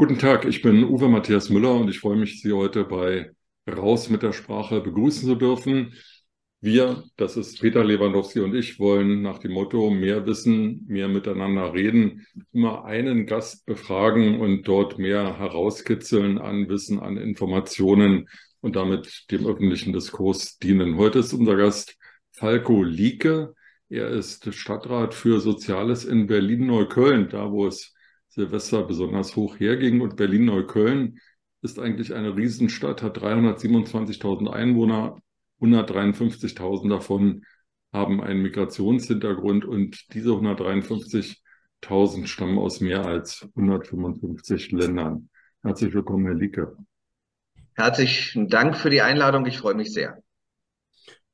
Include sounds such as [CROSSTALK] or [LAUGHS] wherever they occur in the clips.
Guten Tag, ich bin Uwe Matthias Müller und ich freue mich, Sie heute bei Raus mit der Sprache begrüßen zu dürfen. Wir, das ist Peter Lewandowski und ich, wollen nach dem Motto mehr Wissen, mehr miteinander reden, immer einen Gast befragen und dort mehr herauskitzeln an Wissen, an Informationen und damit dem öffentlichen Diskurs dienen. Heute ist unser Gast Falco Lieke. Er ist Stadtrat für Soziales in Berlin-Neukölln, da wo es Silvester besonders hoch herging. Und Berlin-Neukölln ist eigentlich eine Riesenstadt, hat 327.000 Einwohner, 153.000 davon haben einen Migrationshintergrund und diese 153.000 stammen aus mehr als 155 Ländern. Herzlich willkommen, Herr Lieke. Herzlichen Dank für die Einladung. Ich freue mich sehr.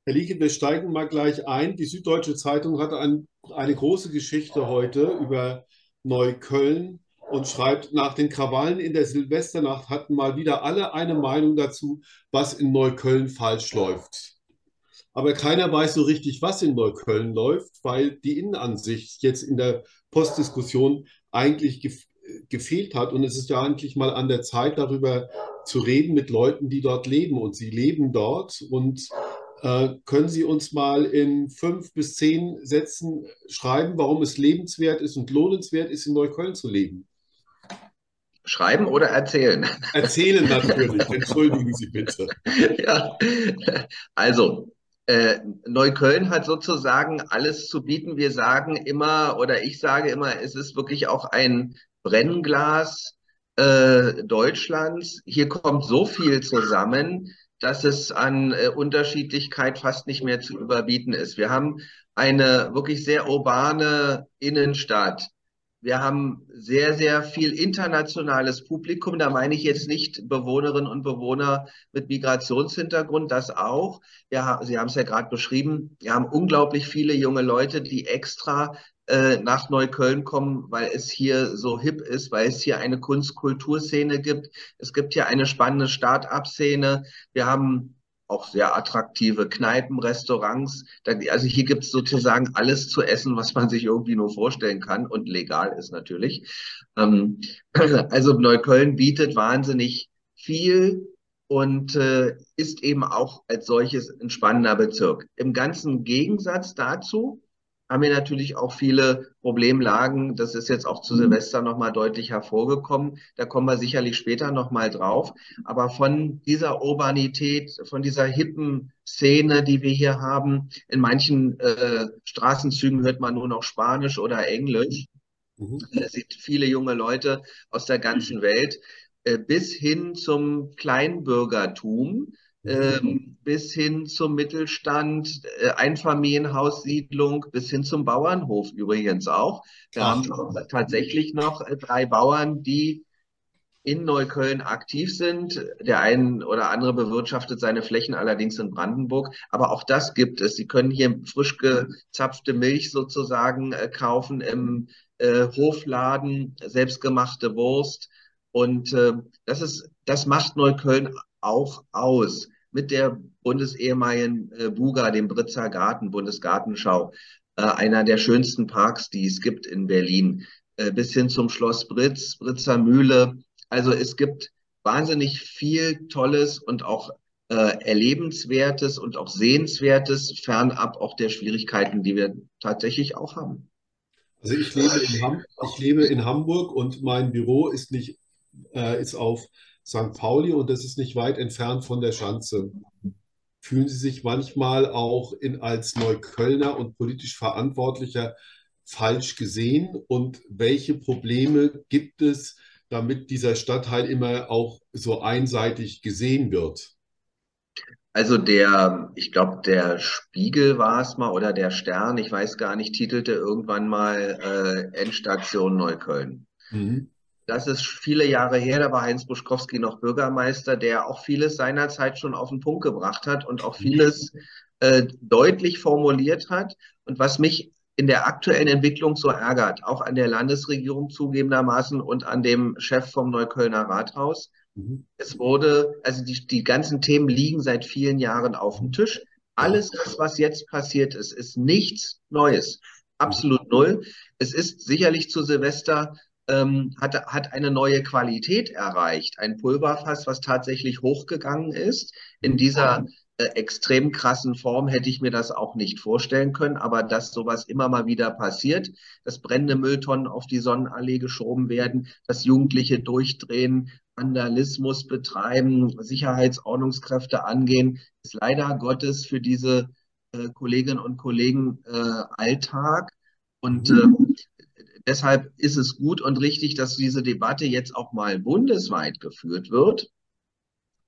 Herr Lieke, wir steigen mal gleich ein. Die Süddeutsche Zeitung hat ein, eine große Geschichte heute über Neukölln und schreibt, nach den Krawallen in der Silvesternacht hatten mal wieder alle eine Meinung dazu, was in Neukölln falsch läuft. Aber keiner weiß so richtig, was in Neukölln läuft, weil die Innenansicht jetzt in der Postdiskussion eigentlich ge gefehlt hat. Und es ist ja eigentlich mal an der Zeit, darüber zu reden mit Leuten, die dort leben. Und sie leben dort und können Sie uns mal in fünf bis zehn Sätzen schreiben, warum es lebenswert ist und lohnenswert ist, in Neukölln zu leben? Schreiben oder erzählen? Erzählen natürlich, [LAUGHS] entschuldigen Sie bitte. Ja, also äh, Neukölln hat sozusagen alles zu bieten. Wir sagen immer, oder ich sage immer, es ist wirklich auch ein Brennglas äh, Deutschlands. Hier kommt so viel zusammen dass es an äh, Unterschiedlichkeit fast nicht mehr zu überbieten ist. Wir haben eine wirklich sehr urbane Innenstadt. Wir haben sehr, sehr viel internationales Publikum. Da meine ich jetzt nicht Bewohnerinnen und Bewohner mit Migrationshintergrund, das auch. Ja, Sie haben es ja gerade beschrieben. Wir haben unglaublich viele junge Leute, die extra äh, nach Neukölln kommen, weil es hier so hip ist, weil es hier eine Kunst-Kulturszene gibt. Es gibt hier eine spannende Start-up-Szene. Wir haben auch sehr attraktive Kneipen, Restaurants. Also hier gibt es sozusagen alles zu essen, was man sich irgendwie nur vorstellen kann und legal ist natürlich. Ähm, [CLEARS THROAT] also Neukölln bietet wahnsinnig viel und äh, ist eben auch als solches ein spannender Bezirk. Im ganzen Gegensatz dazu haben wir natürlich auch viele Problemlagen. Das ist jetzt auch zu mhm. Silvester nochmal deutlich hervorgekommen. Da kommen wir sicherlich später nochmal drauf. Aber von dieser Urbanität, von dieser hippen Szene, die wir hier haben, in manchen äh, Straßenzügen hört man nur noch Spanisch oder Englisch. Mhm. Es sieht viele junge Leute aus der ganzen Welt äh, bis hin zum Kleinbürgertum ähm, bis hin zum Mittelstand, äh, Einfamilienhaussiedlung, bis hin zum Bauernhof übrigens auch. Wir Ach. haben tatsächlich noch äh, drei Bauern, die in Neukölln aktiv sind. Der ein oder andere bewirtschaftet seine Flächen allerdings in Brandenburg. Aber auch das gibt es. Sie können hier frisch gezapfte Milch sozusagen äh, kaufen im äh, Hofladen, selbstgemachte Wurst. Und äh, das ist, das macht Neukölln auch aus mit der bundesehemaligen äh, Buga, dem Britzer Garten, Bundesgartenschau, äh, einer der schönsten Parks, die es gibt in Berlin, äh, bis hin zum Schloss Britz, Britzer Mühle. Also es gibt wahnsinnig viel Tolles und auch äh, Erlebenswertes und auch Sehenswertes, fernab auch der Schwierigkeiten, die wir tatsächlich auch haben. Also ich lebe in, Ham ich lebe in Hamburg und mein Büro ist nicht äh, ist auf St. Pauli und das ist nicht weit entfernt von der Schanze. Fühlen Sie sich manchmal auch in, als Neuköllner und politisch Verantwortlicher falsch gesehen? Und welche Probleme gibt es, damit dieser Stadtteil immer auch so einseitig gesehen wird? Also der, ich glaube, der Spiegel war es mal oder der Stern, ich weiß gar nicht, titelte irgendwann mal äh, Endstation Neukölln. Mhm. Das ist viele Jahre her, da war Heinz Buschkowski noch Bürgermeister, der auch vieles seinerzeit schon auf den Punkt gebracht hat und auch vieles äh, deutlich formuliert hat. Und was mich in der aktuellen Entwicklung so ärgert, auch an der Landesregierung zugegebenermaßen und an dem Chef vom Neuköllner Rathaus. Mhm. Es wurde, also die, die ganzen Themen liegen seit vielen Jahren auf dem Tisch. Alles das, was jetzt passiert ist, ist nichts Neues. Absolut null. Es ist sicherlich zu Silvester ähm, hat, hat eine neue Qualität erreicht. Ein Pulverfass, was tatsächlich hochgegangen ist. In dieser äh, extrem krassen Form hätte ich mir das auch nicht vorstellen können, aber dass sowas immer mal wieder passiert, dass brennende Mülltonnen auf die Sonnenallee geschoben werden, dass Jugendliche durchdrehen, Vandalismus betreiben, Sicherheitsordnungskräfte angehen, ist leider Gottes für diese äh, Kolleginnen und Kollegen äh, Alltag. Und äh, deshalb ist es gut und richtig, dass diese Debatte jetzt auch mal bundesweit geführt wird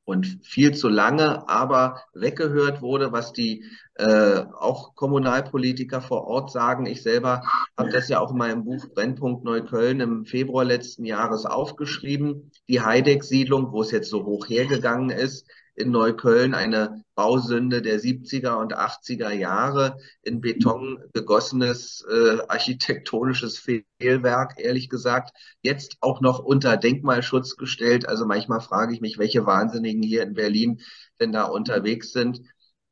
und viel zu lange aber weggehört wurde, was die äh, auch Kommunalpolitiker vor Ort sagen. Ich selber habe das ja auch in meinem Buch Brennpunkt Neukölln im Februar letzten Jahres aufgeschrieben. Die Heideck-Siedlung, wo es jetzt so hoch hergegangen ist, in Neukölln eine Bausünde der 70er und 80er Jahre, in Beton gegossenes äh, architektonisches Fehlwerk, ehrlich gesagt, jetzt auch noch unter Denkmalschutz gestellt. Also manchmal frage ich mich, welche Wahnsinnigen hier in Berlin denn da unterwegs sind.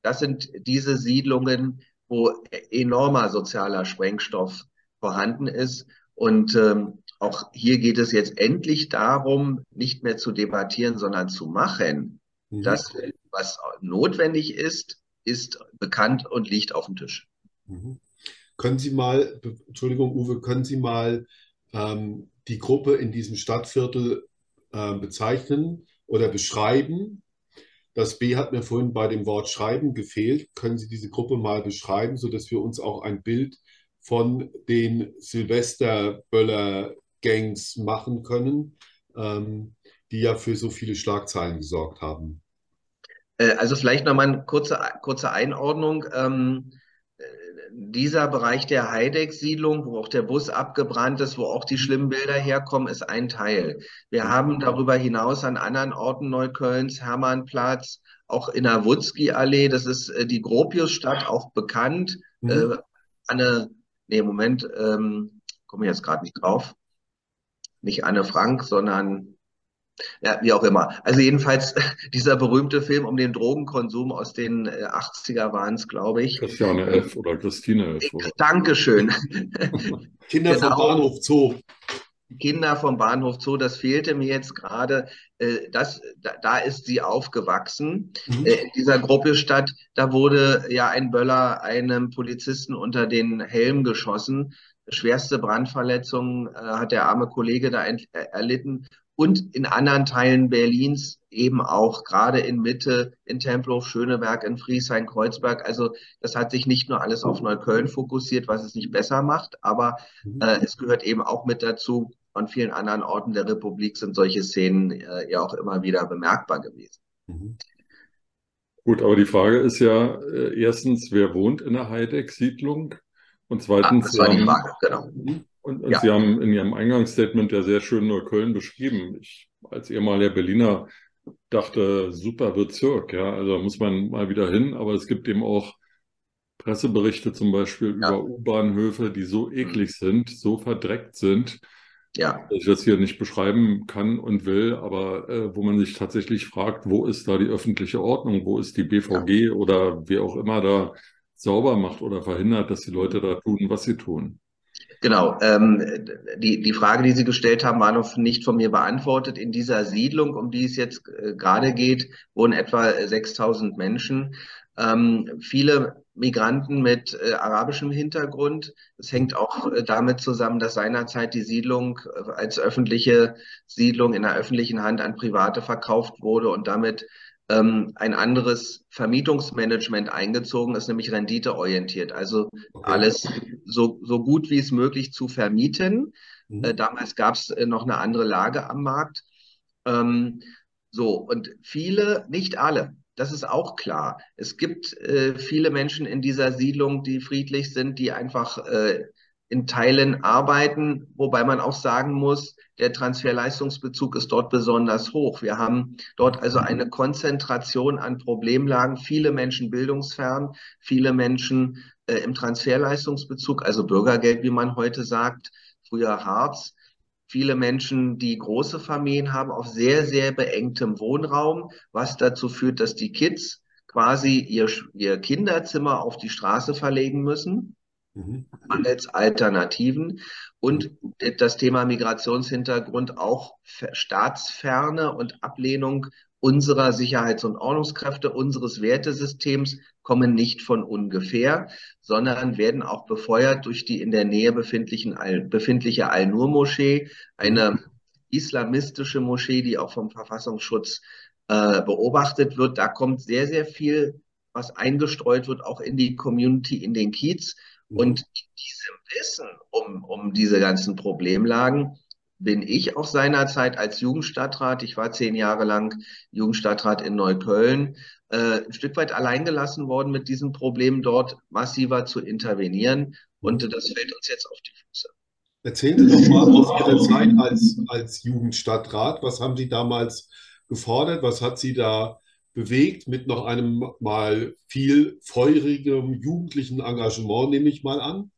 Das sind diese Siedlungen, wo enormer sozialer Sprengstoff vorhanden ist. Und ähm, auch hier geht es jetzt endlich darum, nicht mehr zu debattieren, sondern zu machen. Mhm. Das, was notwendig ist, ist bekannt und liegt auf dem Tisch. Mhm. Können Sie mal, Entschuldigung, Uwe, können Sie mal ähm, die Gruppe in diesem Stadtviertel äh, bezeichnen oder beschreiben? Das B hat mir vorhin bei dem Wort Schreiben gefehlt. Können Sie diese Gruppe mal beschreiben, sodass wir uns auch ein Bild von den Silvesterböller-Gangs machen können, ähm, die ja für so viele Schlagzeilen gesorgt haben? Äh, also vielleicht nochmal eine kurze, kurze Einordnung. Ähm, dieser Bereich der Heideck-Siedlung, wo auch der Bus abgebrannt ist, wo auch die schlimmen Bilder herkommen, ist ein Teil. Wir haben darüber hinaus an anderen Orten Neuköllns, Hermannplatz, auch in der Wutzki-Allee, das ist äh, die Gropiusstadt, auch bekannt. Mhm. Äh, Anne, nee, Moment, ähm, komme ich jetzt gerade nicht drauf. Nicht Anne Frank, sondern ja, wie auch immer. Also jedenfalls [LAUGHS] dieser berühmte Film um den Drogenkonsum aus den 80er waren es, glaube ich. Christiane F. oder Christine F. Oder? [LAUGHS] Dankeschön. [LAUGHS] Kinder genau. vom Bahnhof Zoo. Kinder vom Bahnhof Zoo, das fehlte mir jetzt gerade. Äh, das, da, ist sie aufgewachsen. Mhm. Äh, in dieser Gruppe Stadt, da wurde ja ein Böller einem Polizisten unter den Helm geschossen. Schwerste Brandverletzungen äh, hat der arme Kollege da erlitten und in anderen Teilen Berlins eben auch, gerade in Mitte, in Tempelhof, Schöneberg, in Friesheim, Kreuzberg. Also das hat sich nicht nur alles auf Neukölln fokussiert, was es nicht besser macht, aber mhm. äh, es gehört eben auch mit dazu. An vielen anderen Orten der Republik sind solche Szenen äh, ja auch immer wieder bemerkbar gewesen. Mhm. Gut, aber die Frage ist ja äh, erstens, wer wohnt in der Heideck-Siedlung? Und zweitens, ah, das war die Frage, genau. Mhm. Und, und ja. Sie haben in Ihrem Eingangsstatement ja sehr schön Neukölln beschrieben. Ich als ehemaliger Berliner dachte, super Bezirk, ja, also muss man mal wieder hin, aber es gibt eben auch Presseberichte zum Beispiel ja. über U-Bahnhöfe, die so mhm. eklig sind, so verdreckt sind, ja. dass ich das hier nicht beschreiben kann und will, aber äh, wo man sich tatsächlich fragt, wo ist da die öffentliche Ordnung, wo ist die BVG ja. oder wer auch immer da sauber macht oder verhindert, dass die Leute da tun, was sie tun. Genau, ähm, die, die Frage, die Sie gestellt haben, war noch nicht von mir beantwortet. In dieser Siedlung, um die es jetzt äh, gerade geht, wohnen etwa 6000 Menschen. Ähm, viele Migranten mit äh, arabischem Hintergrund. Es hängt auch äh, damit zusammen, dass seinerzeit die Siedlung äh, als öffentliche Siedlung in der öffentlichen Hand an Private verkauft wurde und damit ähm, ein anderes Vermietungsmanagement eingezogen ist, nämlich renditeorientiert. Also okay. alles so, so gut wie es möglich zu vermieten. Mhm. Äh, damals gab es äh, noch eine andere Lage am Markt. Ähm, so, und viele, nicht alle, das ist auch klar. Es gibt äh, viele Menschen in dieser Siedlung, die friedlich sind, die einfach äh, in Teilen arbeiten, wobei man auch sagen muss, der Transferleistungsbezug ist dort besonders hoch. Wir haben dort also eine Konzentration an Problemlagen, viele Menschen bildungsfern, viele Menschen äh, im Transferleistungsbezug, also Bürgergeld, wie man heute sagt, früher Harz. Viele Menschen, die große Familien haben, auf sehr, sehr beengtem Wohnraum, was dazu führt, dass die Kids quasi ihr, ihr Kinderzimmer auf die Straße verlegen müssen mhm. mangels Alternativen und das Thema Migrationshintergrund auch Staatsferne und Ablehnung unserer Sicherheits- und Ordnungskräfte, unseres Wertesystems kommen nicht von ungefähr, sondern werden auch befeuert durch die in der Nähe befindlichen, befindliche Al-Nur-Moschee, eine islamistische Moschee, die auch vom Verfassungsschutz äh, beobachtet wird. Da kommt sehr, sehr viel, was eingestreut wird, auch in die Community, in den Kiez. Und in diesem Wissen um, um diese ganzen Problemlagen bin ich auch seinerzeit als Jugendstadtrat, ich war zehn Jahre lang Jugendstadtrat in Neukölln, äh, ein Stück weit alleingelassen worden, mit diesen Problemen dort massiver zu intervenieren. Und das fällt uns jetzt auf die Füße. Erzählen Sie doch mal aus Ihrer Zeit als, als Jugendstadtrat, was haben Sie damals gefordert, was hat Sie da bewegt mit noch einem mal viel feurigem jugendlichen Engagement, nehme ich mal an?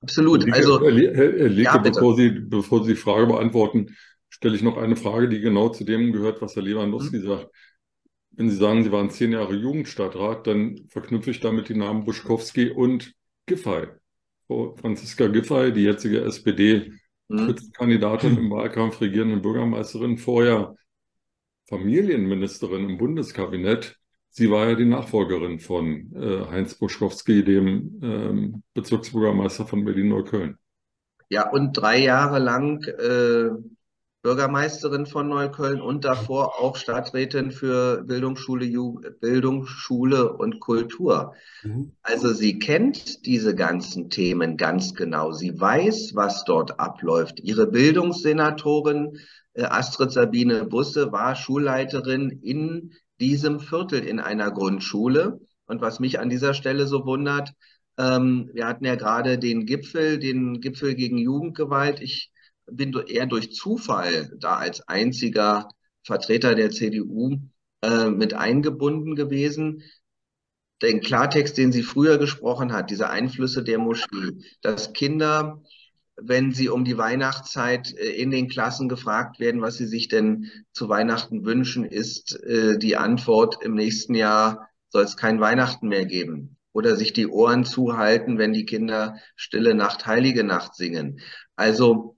Absolut. Herr also, Herr Lieke ja, bevor, Sie, bevor Sie die Frage beantworten, stelle ich noch eine Frage, die genau zu dem gehört, was Herr Lewandowski mhm. sagt. Wenn Sie sagen, Sie waren zehn Jahre Jugendstadtrat, dann verknüpfe ich damit die Namen Buschkowski und Giffey. Franziska Giffey, die jetzige SPD-Kandidatin mhm. im Wahlkampf, regierende Bürgermeisterin, vorher Familienministerin im Bundeskabinett. Sie war ja die Nachfolgerin von äh, Heinz Buschkowski, dem ähm, Bezirksbürgermeister von Berlin-Neukölln. Ja, und drei Jahre lang äh, Bürgermeisterin von Neukölln und davor auch Stadträtin für Bildungsschule, Bildungsschule und Kultur. Mhm. Also sie kennt diese ganzen Themen ganz genau. Sie weiß, was dort abläuft. Ihre Bildungssenatorin Astrid Sabine Busse war Schulleiterin in diesem Viertel in einer Grundschule. Und was mich an dieser Stelle so wundert, ähm, wir hatten ja gerade den Gipfel, den Gipfel gegen Jugendgewalt. Ich bin eher durch Zufall da als einziger Vertreter der CDU äh, mit eingebunden gewesen. Den Klartext, den sie früher gesprochen hat, diese Einflüsse der Moschee, dass Kinder, wenn sie um die Weihnachtszeit äh, in den Klassen gefragt werden, was sie sich denn zu Weihnachten wünschen, ist äh, die Antwort, im nächsten Jahr soll es kein Weihnachten mehr geben. Oder sich die Ohren zuhalten, wenn die Kinder Stille Nacht, Heilige Nacht singen. Also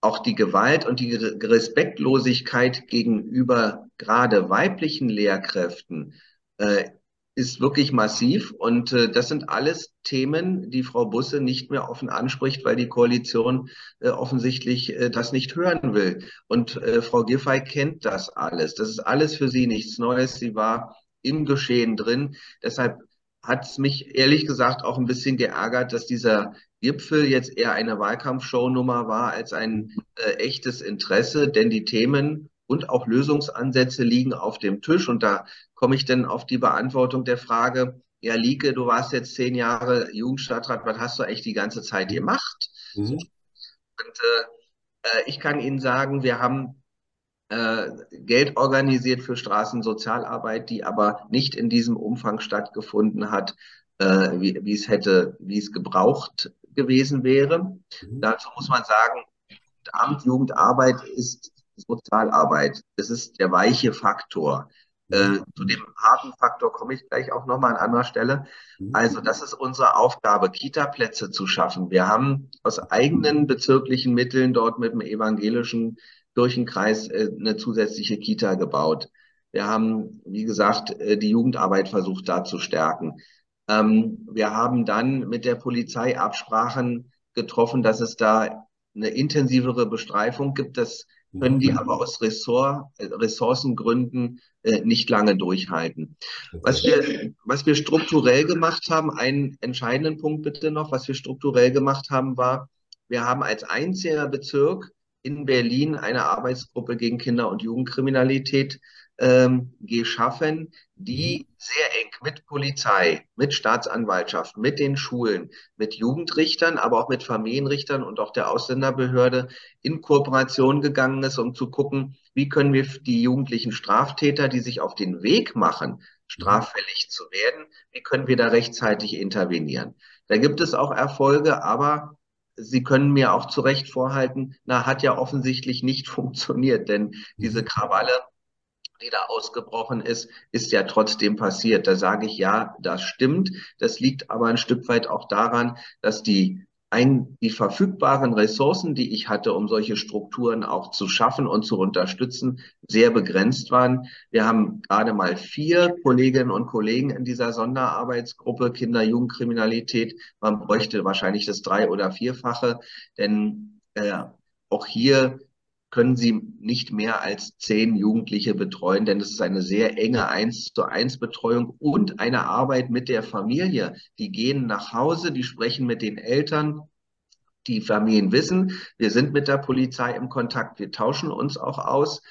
auch die Gewalt und die Respektlosigkeit gegenüber gerade weiblichen Lehrkräften äh, ist wirklich massiv. Und äh, das sind alles Themen, die Frau Busse nicht mehr offen anspricht, weil die Koalition äh, offensichtlich äh, das nicht hören will. Und äh, Frau Giffey kennt das alles. Das ist alles für sie nichts Neues. Sie war im Geschehen drin. Deshalb hat es mich ehrlich gesagt auch ein bisschen geärgert, dass dieser Gipfel jetzt eher eine Wahlkampfshownummer war als ein äh, echtes Interesse, denn die Themen und auch Lösungsansätze liegen auf dem Tisch. Und da komme ich dann auf die Beantwortung der Frage, ja, Lieke, du warst jetzt zehn Jahre Jugendstadtrat, was hast du eigentlich die ganze Zeit gemacht? Mhm. Und äh, äh ich kann Ihnen sagen, wir haben äh, Geld organisiert für Straßensozialarbeit, die aber nicht in diesem Umfang stattgefunden hat, äh, wie, wie es hätte, wie es gebraucht gewesen wäre. Mhm. Dazu muss man sagen, Amt Jugendarbeit ist Sozialarbeit. Es ist der weiche Faktor. Äh, zu dem harten Faktor komme ich gleich auch nochmal an anderer Stelle. Mhm. Also das ist unsere Aufgabe, Kita-Plätze zu schaffen. Wir haben aus eigenen bezirklichen Mitteln dort mit dem evangelischen Kirchenkreis äh, eine zusätzliche Kita gebaut. Wir haben, wie gesagt, äh, die Jugendarbeit versucht da zu stärken. Ähm, wir haben dann mit der Polizei Absprachen getroffen, dass es da eine intensivere Bestreifung gibt. Das können die aber aus Ressort, äh, Ressourcengründen äh, nicht lange durchhalten. Was wir, was wir strukturell gemacht haben, einen entscheidenden Punkt bitte noch, was wir strukturell gemacht haben, war, wir haben als einziger Bezirk in Berlin eine Arbeitsgruppe gegen Kinder- und Jugendkriminalität ähm, geschaffen, die sehr eng mit Polizei, mit Staatsanwaltschaft, mit den Schulen, mit Jugendrichtern, aber auch mit Familienrichtern und auch der Ausländerbehörde in Kooperation gegangen ist, um zu gucken, wie können wir die jugendlichen Straftäter, die sich auf den Weg machen, straffällig zu werden, wie können wir da rechtzeitig intervenieren. Da gibt es auch Erfolge, aber Sie können mir auch zu Recht vorhalten, na, hat ja offensichtlich nicht [LAUGHS] funktioniert, denn diese Krawalle da ausgebrochen ist, ist ja trotzdem passiert. Da sage ich ja, das stimmt. Das liegt aber ein Stück weit auch daran, dass die ein, die verfügbaren Ressourcen, die ich hatte, um solche Strukturen auch zu schaffen und zu unterstützen, sehr begrenzt waren. Wir haben gerade mal vier Kolleginnen und Kollegen in dieser Sonderarbeitsgruppe Kinder-Jugendkriminalität. Man bräuchte wahrscheinlich das drei- oder vierfache, denn äh, auch hier können Sie nicht mehr als zehn Jugendliche betreuen, denn es ist eine sehr enge eins zu eins Betreuung und eine Arbeit mit der Familie. Die gehen nach Hause, die sprechen mit den Eltern. Die Familien wissen, wir sind mit der Polizei im Kontakt, wir tauschen uns auch aus.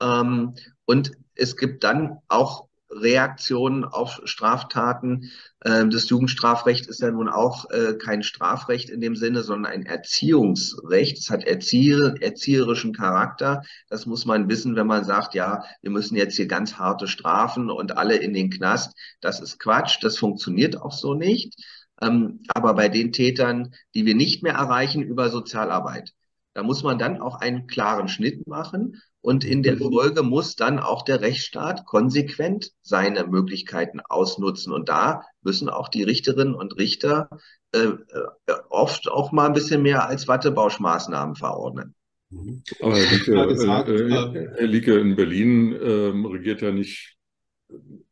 Ähm, und es gibt dann auch Reaktionen auf Straftaten. Ähm, das Jugendstrafrecht ist ja nun auch äh, kein Strafrecht in dem Sinne, sondern ein Erziehungsrecht. Es hat erzieher, erzieherischen Charakter. Das muss man wissen, wenn man sagt, ja, wir müssen jetzt hier ganz harte Strafen und alle in den Knast. Das ist Quatsch. Das funktioniert auch so nicht. Ähm, aber bei den Tätern, die wir nicht mehr erreichen über Sozialarbeit, da muss man dann auch einen klaren Schnitt machen und in der mhm. Folge muss dann auch der Rechtsstaat konsequent seine Möglichkeiten ausnutzen. Und da müssen auch die Richterinnen und Richter äh, äh oft auch mal ein bisschen mehr als Wattebauschmaßnahmen verordnen. Mhm. Aber Herr Lieke, äh, äh, Herr Lieke in Berlin äh, regiert ja nicht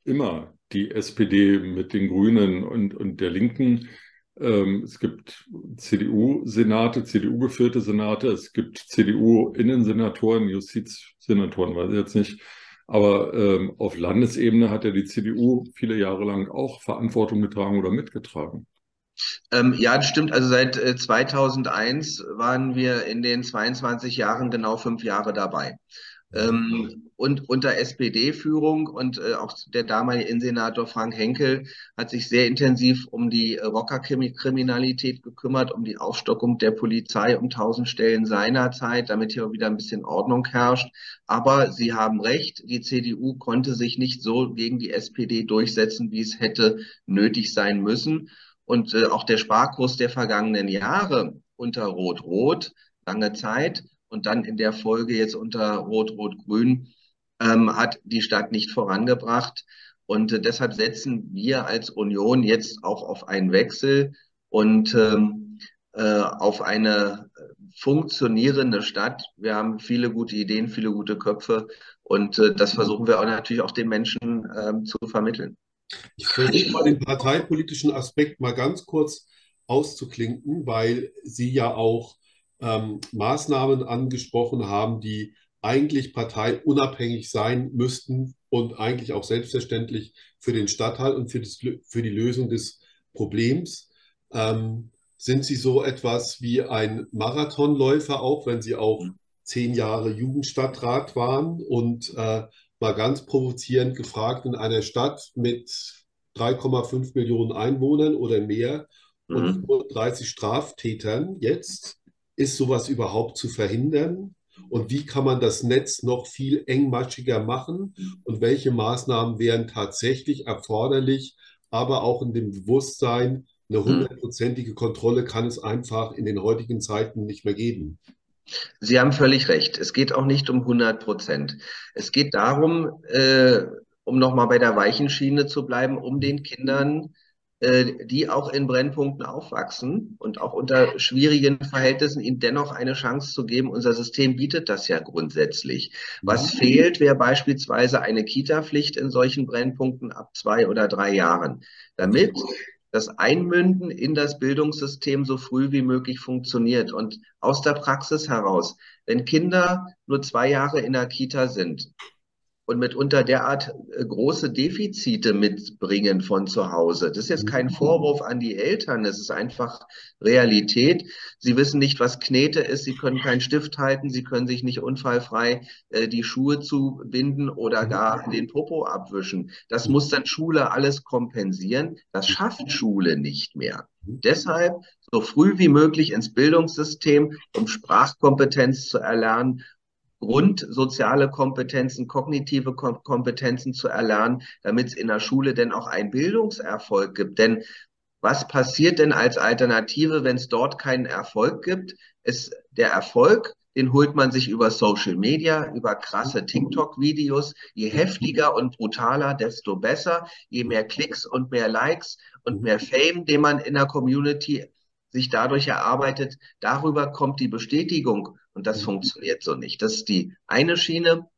immer die SPD mit den Grünen und, und der Linken. Ähm, es gibt CDU-Senate, CDU-geführte Senate, es gibt CDU-Innensenatoren, Justizsenatoren, weiß ich jetzt nicht. Aber ähm, auf Landesebene hat ja die CDU viele Jahre lang auch Verantwortung getragen oder mitgetragen. Ähm, ja, das stimmt. Also seit äh, 2001 waren wir in den 22 Jahren genau fünf Jahre dabei. Ähm, und unter SPD-Führung und äh, auch der damalige Innensenator Frank Henkel hat sich sehr intensiv um die äh, Rockerkriminalität gekümmert, um die Aufstockung der Polizei um tausend Stellen seinerzeit, damit hier wieder ein bisschen Ordnung herrscht. Aber Sie haben recht, die CDU konnte sich nicht so gegen die SPD durchsetzen, wie es hätte nötig sein müssen. Und äh, auch der Sparkurs der vergangenen Jahre unter Rot-Rot, lange Zeit, und dann in der Folge jetzt unter Rot-Rot-Grün ähm, hat die Stadt nicht vorangebracht. Und äh, deshalb setzen wir als Union jetzt auch auf einen Wechsel und ähm, äh, auf eine funktionierende Stadt. Wir haben viele gute Ideen, viele gute Köpfe und äh, das versuchen wir auch natürlich auch den Menschen ähm, zu vermitteln. Ich versuche mal den parteipolitischen Aspekt mal ganz kurz auszuklinken, weil Sie ja auch ähm, Maßnahmen angesprochen haben, die eigentlich parteiunabhängig sein müssten und eigentlich auch selbstverständlich für den Stadtteil und für, das, für die Lösung des Problems. Ähm, sind Sie so etwas wie ein Marathonläufer, auch wenn Sie auch zehn Jahre Jugendstadtrat waren und äh, mal ganz provozierend gefragt, in einer Stadt mit 3,5 Millionen Einwohnern oder mehr mhm. und 30 Straftätern jetzt, ist sowas überhaupt zu verhindern? Und wie kann man das Netz noch viel engmaschiger machen? Und welche Maßnahmen wären tatsächlich erforderlich, aber auch in dem Bewusstsein, eine hm. hundertprozentige Kontrolle kann es einfach in den heutigen Zeiten nicht mehr geben. Sie haben völlig recht. Es geht auch nicht um 100 Prozent. Es geht darum, äh, um nochmal bei der weichen Schiene zu bleiben, um den Kindern die auch in Brennpunkten aufwachsen und auch unter schwierigen Verhältnissen ihnen dennoch eine Chance zu geben. Unser System bietet das ja grundsätzlich. Was ja. fehlt, wäre beispielsweise eine Kita-Pflicht in solchen Brennpunkten ab zwei oder drei Jahren, damit das Einmünden in das Bildungssystem so früh wie möglich funktioniert. Und aus der Praxis heraus, wenn Kinder nur zwei Jahre in der Kita sind, und mitunter derart äh, große Defizite mitbringen von zu Hause. Das ist jetzt kein mhm. Vorwurf an die Eltern, es ist einfach Realität. Sie wissen nicht, was Knete ist, sie können keinen Stift halten, sie können sich nicht unfallfrei äh, die Schuhe zubinden oder mhm. gar den Popo abwischen. Das muss dann Schule alles kompensieren. Das schafft Schule nicht mehr. Mhm. Deshalb so früh wie möglich ins Bildungssystem, um Sprachkompetenz zu erlernen grundsoziale Kompetenzen, kognitive Kompetenzen zu erlernen, damit es in der Schule denn auch einen Bildungserfolg gibt. Denn was passiert denn als Alternative, wenn es dort keinen Erfolg gibt? Ist der Erfolg den holt man sich über Social Media, über krasse TikTok-Videos. Je heftiger und brutaler, desto besser. Je mehr Klicks und mehr Likes und mehr Fame, den man in der Community sich dadurch erarbeitet, darüber kommt die Bestätigung und das funktioniert so nicht. Das ist die eine Schiene.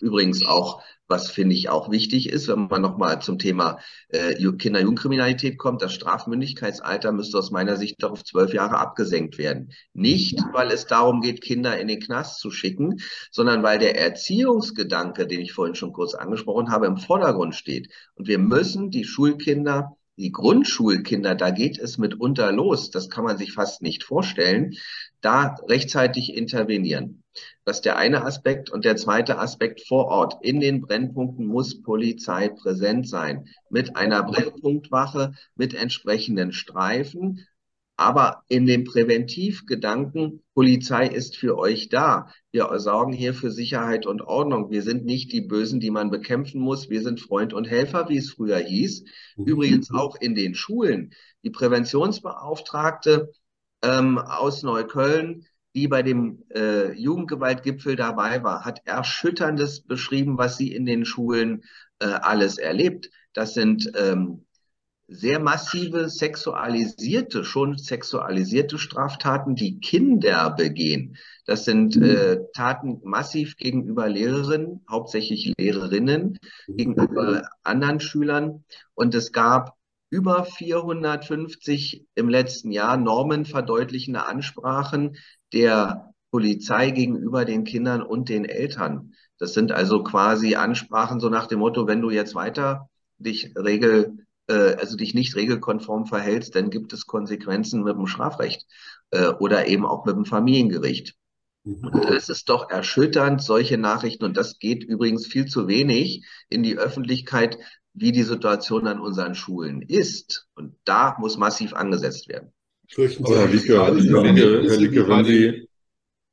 Übrigens auch, was finde ich auch wichtig ist, wenn man nochmal zum Thema äh, Kinder-Jugendkriminalität kommt, das Strafmündigkeitsalter müsste aus meiner Sicht doch auf zwölf Jahre abgesenkt werden. Nicht, weil es darum geht, Kinder in den Knast zu schicken, sondern weil der Erziehungsgedanke, den ich vorhin schon kurz angesprochen habe, im Vordergrund steht. Und wir müssen die Schulkinder die Grundschulkinder, da geht es mitunter los, das kann man sich fast nicht vorstellen, da rechtzeitig intervenieren. Das ist der eine Aspekt. Und der zweite Aspekt vor Ort. In den Brennpunkten muss Polizei präsent sein. Mit einer Brennpunktwache, mit entsprechenden Streifen, aber in dem Präventivgedanken, Polizei ist für euch da. Wir sorgen hier für Sicherheit und Ordnung. Wir sind nicht die Bösen, die man bekämpfen muss. Wir sind Freund und Helfer, wie es früher hieß. Mhm. Übrigens auch in den Schulen. Die Präventionsbeauftragte ähm, aus Neukölln, die bei dem äh, Jugendgewaltgipfel dabei war, hat erschütterndes beschrieben, was sie in den Schulen äh, alles erlebt. Das sind ähm, sehr massive sexualisierte, schon sexualisierte Straftaten, die Kinder begehen. Das sind mhm. äh, Taten massiv gegenüber Lehrerinnen, hauptsächlich Lehrerinnen, gegenüber anderen Schülern. Und es gab über 450 im letzten Jahr normenverdeutlichende Ansprachen der Polizei gegenüber den Kindern und den Eltern. Das sind also quasi Ansprachen so nach dem Motto, wenn du jetzt weiter dich regel äh, also dich nicht regelkonform verhältst, dann gibt es Konsequenzen mit dem Strafrecht äh, oder eben auch mit dem Familiengericht. Mhm. Und das ist doch erschütternd, solche Nachrichten. Und das geht übrigens viel zu wenig in die Öffentlichkeit, wie die Situation an unseren Schulen ist. Und da muss massiv angesetzt werden. Fürchten Sie, Herr Licke, Herr Licke, wenn Sie,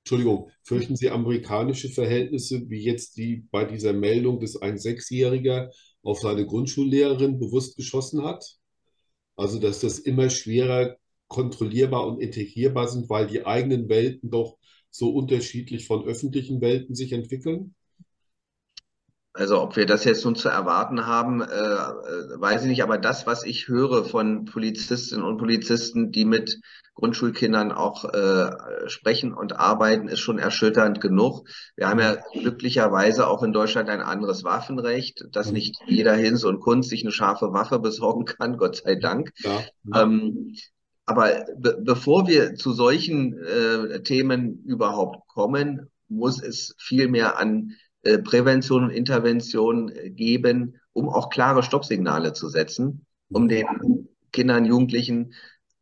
Entschuldigung, fürchten Sie amerikanische Verhältnisse, wie jetzt die bei dieser Meldung, dass ein Sechsjähriger auf seine Grundschullehrerin bewusst geschossen hat. Also dass das immer schwerer kontrollierbar und integrierbar sind, weil die eigenen Welten doch so unterschiedlich von öffentlichen Welten sich entwickeln? Also ob wir das jetzt nun zu erwarten haben, äh, äh, weiß ich nicht. Aber das, was ich höre von Polizistinnen und Polizisten, die mit Grundschulkindern auch äh, sprechen und arbeiten, ist schon erschütternd genug. Wir haben ja glücklicherweise auch in Deutschland ein anderes Waffenrecht, dass nicht jeder Hinz und Kunst sich eine scharfe Waffe [LAUGHS] besorgen kann, Gott sei Dank. Ja. Ähm, aber be bevor wir zu solchen äh, Themen überhaupt kommen, muss es viel mehr an Prävention und Intervention äh, geben, um auch klare Stoppsignale zu setzen, um den Kindern, Jugendlichen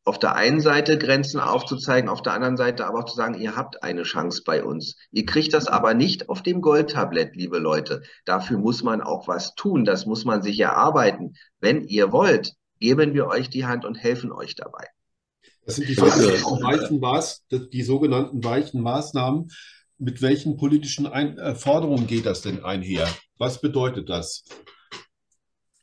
auf der einen Seite Grenzen aufzuzeigen, auf der anderen Seite aber auch zu sagen, ihr habt eine Chance bei uns. Ihr kriegt das aber nicht auf dem Goldtablett, liebe Leute. Dafür muss man auch was tun. Das muss man sich erarbeiten. Wenn ihr wollt, geben wir euch die Hand und helfen euch dabei. Das sind die, weichen Maß, die sogenannten weichen Maßnahmen, mit welchen politischen Ein äh, Forderungen geht das denn einher? Was bedeutet das?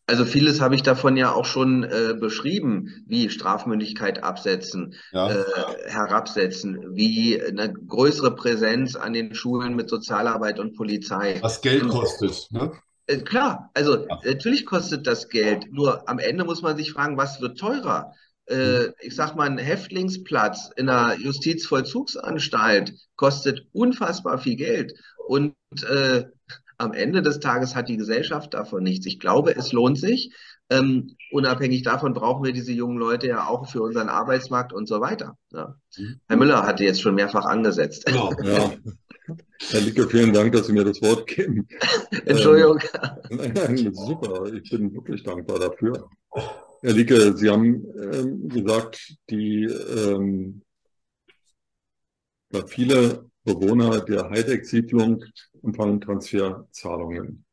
Also vieles habe ich davon ja auch schon äh, beschrieben, wie Strafmündigkeit absetzen, ja. äh, herabsetzen, wie eine größere Präsenz an den Schulen mit Sozialarbeit und Polizei. Was Geld kostet, ne? Äh, klar, also ja. natürlich kostet das Geld. Nur am Ende muss man sich fragen, was wird teurer? Äh, ich sag mal, ein Häftlingsplatz in einer Justizvollzugsanstalt kostet unfassbar viel Geld. Und äh, am Ende des Tages hat die Gesellschaft davon nichts. Ich glaube, es lohnt sich. Ähm, unabhängig davon brauchen wir diese jungen Leute ja auch für unseren Arbeitsmarkt und so weiter. Ja. Mhm. Herr Müller hatte jetzt schon mehrfach angesetzt. Genau, ja. Herr Licke, vielen Dank, dass Sie mir das Wort geben. [LAUGHS] Entschuldigung. Ähm, [LAUGHS] super, ich bin wirklich dankbar dafür. Herr Licke, Sie haben ähm, gesagt, die ähm, viele Bewohner der Heideck-Siedlung empfangen Transferzahlungen.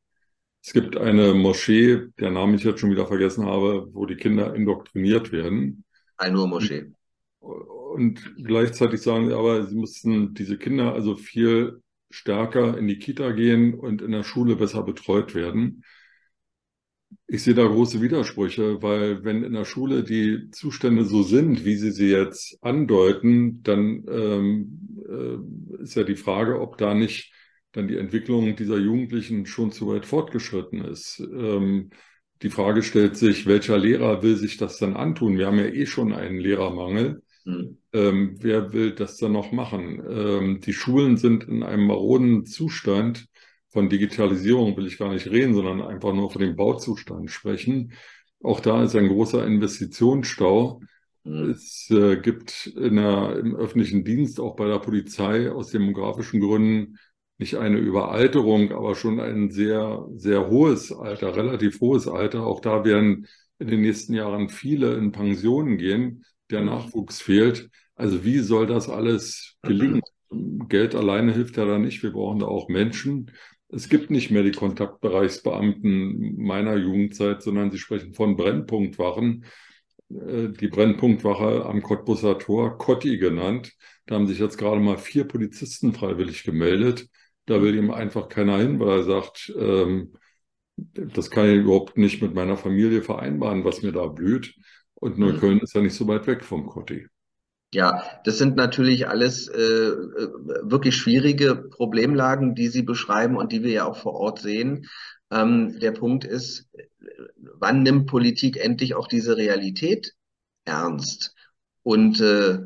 Es gibt eine Moschee, der Namen ich jetzt schon wieder vergessen habe, wo die Kinder indoktriniert werden. Eine Moschee. Und gleichzeitig sagen sie aber, sie müssten diese Kinder also viel stärker in die Kita gehen und in der Schule besser betreut werden. Ich sehe da große Widersprüche, weil wenn in der Schule die Zustände so sind, wie Sie sie jetzt andeuten, dann ähm, äh, ist ja die Frage, ob da nicht dann die Entwicklung dieser Jugendlichen schon zu weit fortgeschritten ist. Ähm, die Frage stellt sich, welcher Lehrer will sich das dann antun? Wir haben ja eh schon einen Lehrermangel. Mhm. Ähm, wer will das dann noch machen? Ähm, die Schulen sind in einem maroden Zustand. Von Digitalisierung will ich gar nicht reden, sondern einfach nur von dem Bauzustand sprechen. Auch da ist ein großer Investitionsstau. Mhm. Es äh, gibt in der, im öffentlichen Dienst, auch bei der Polizei, aus demografischen Gründen nicht eine Überalterung, aber schon ein sehr, sehr hohes Alter, relativ hohes Alter. Auch da werden in den nächsten Jahren viele in Pensionen gehen. Der mhm. Nachwuchs fehlt. Also wie soll das alles gelingen? [CLEARS THROAT] Geld alleine hilft ja da nicht. Wir brauchen da auch Menschen. Es gibt nicht mehr die Kontaktbereichsbeamten meiner Jugendzeit, sondern sie sprechen von Brennpunktwachen. Äh, die Brennpunktwache am Cottbusser Tor, Cotti genannt. Da haben sich jetzt gerade mal vier Polizisten freiwillig gemeldet. Da will ihm einfach keiner hin, weil er sagt, ähm, das kann ich überhaupt nicht mit meiner Familie vereinbaren, was mir da blüht. Und Neukölln mhm. ist ja nicht so weit weg vom Kotti. Ja, das sind natürlich alles äh, äh, wirklich schwierige Problemlagen, die Sie beschreiben und die wir ja auch vor Ort sehen. Ähm, der Punkt ist, wann nimmt Politik endlich auch diese Realität ernst und äh,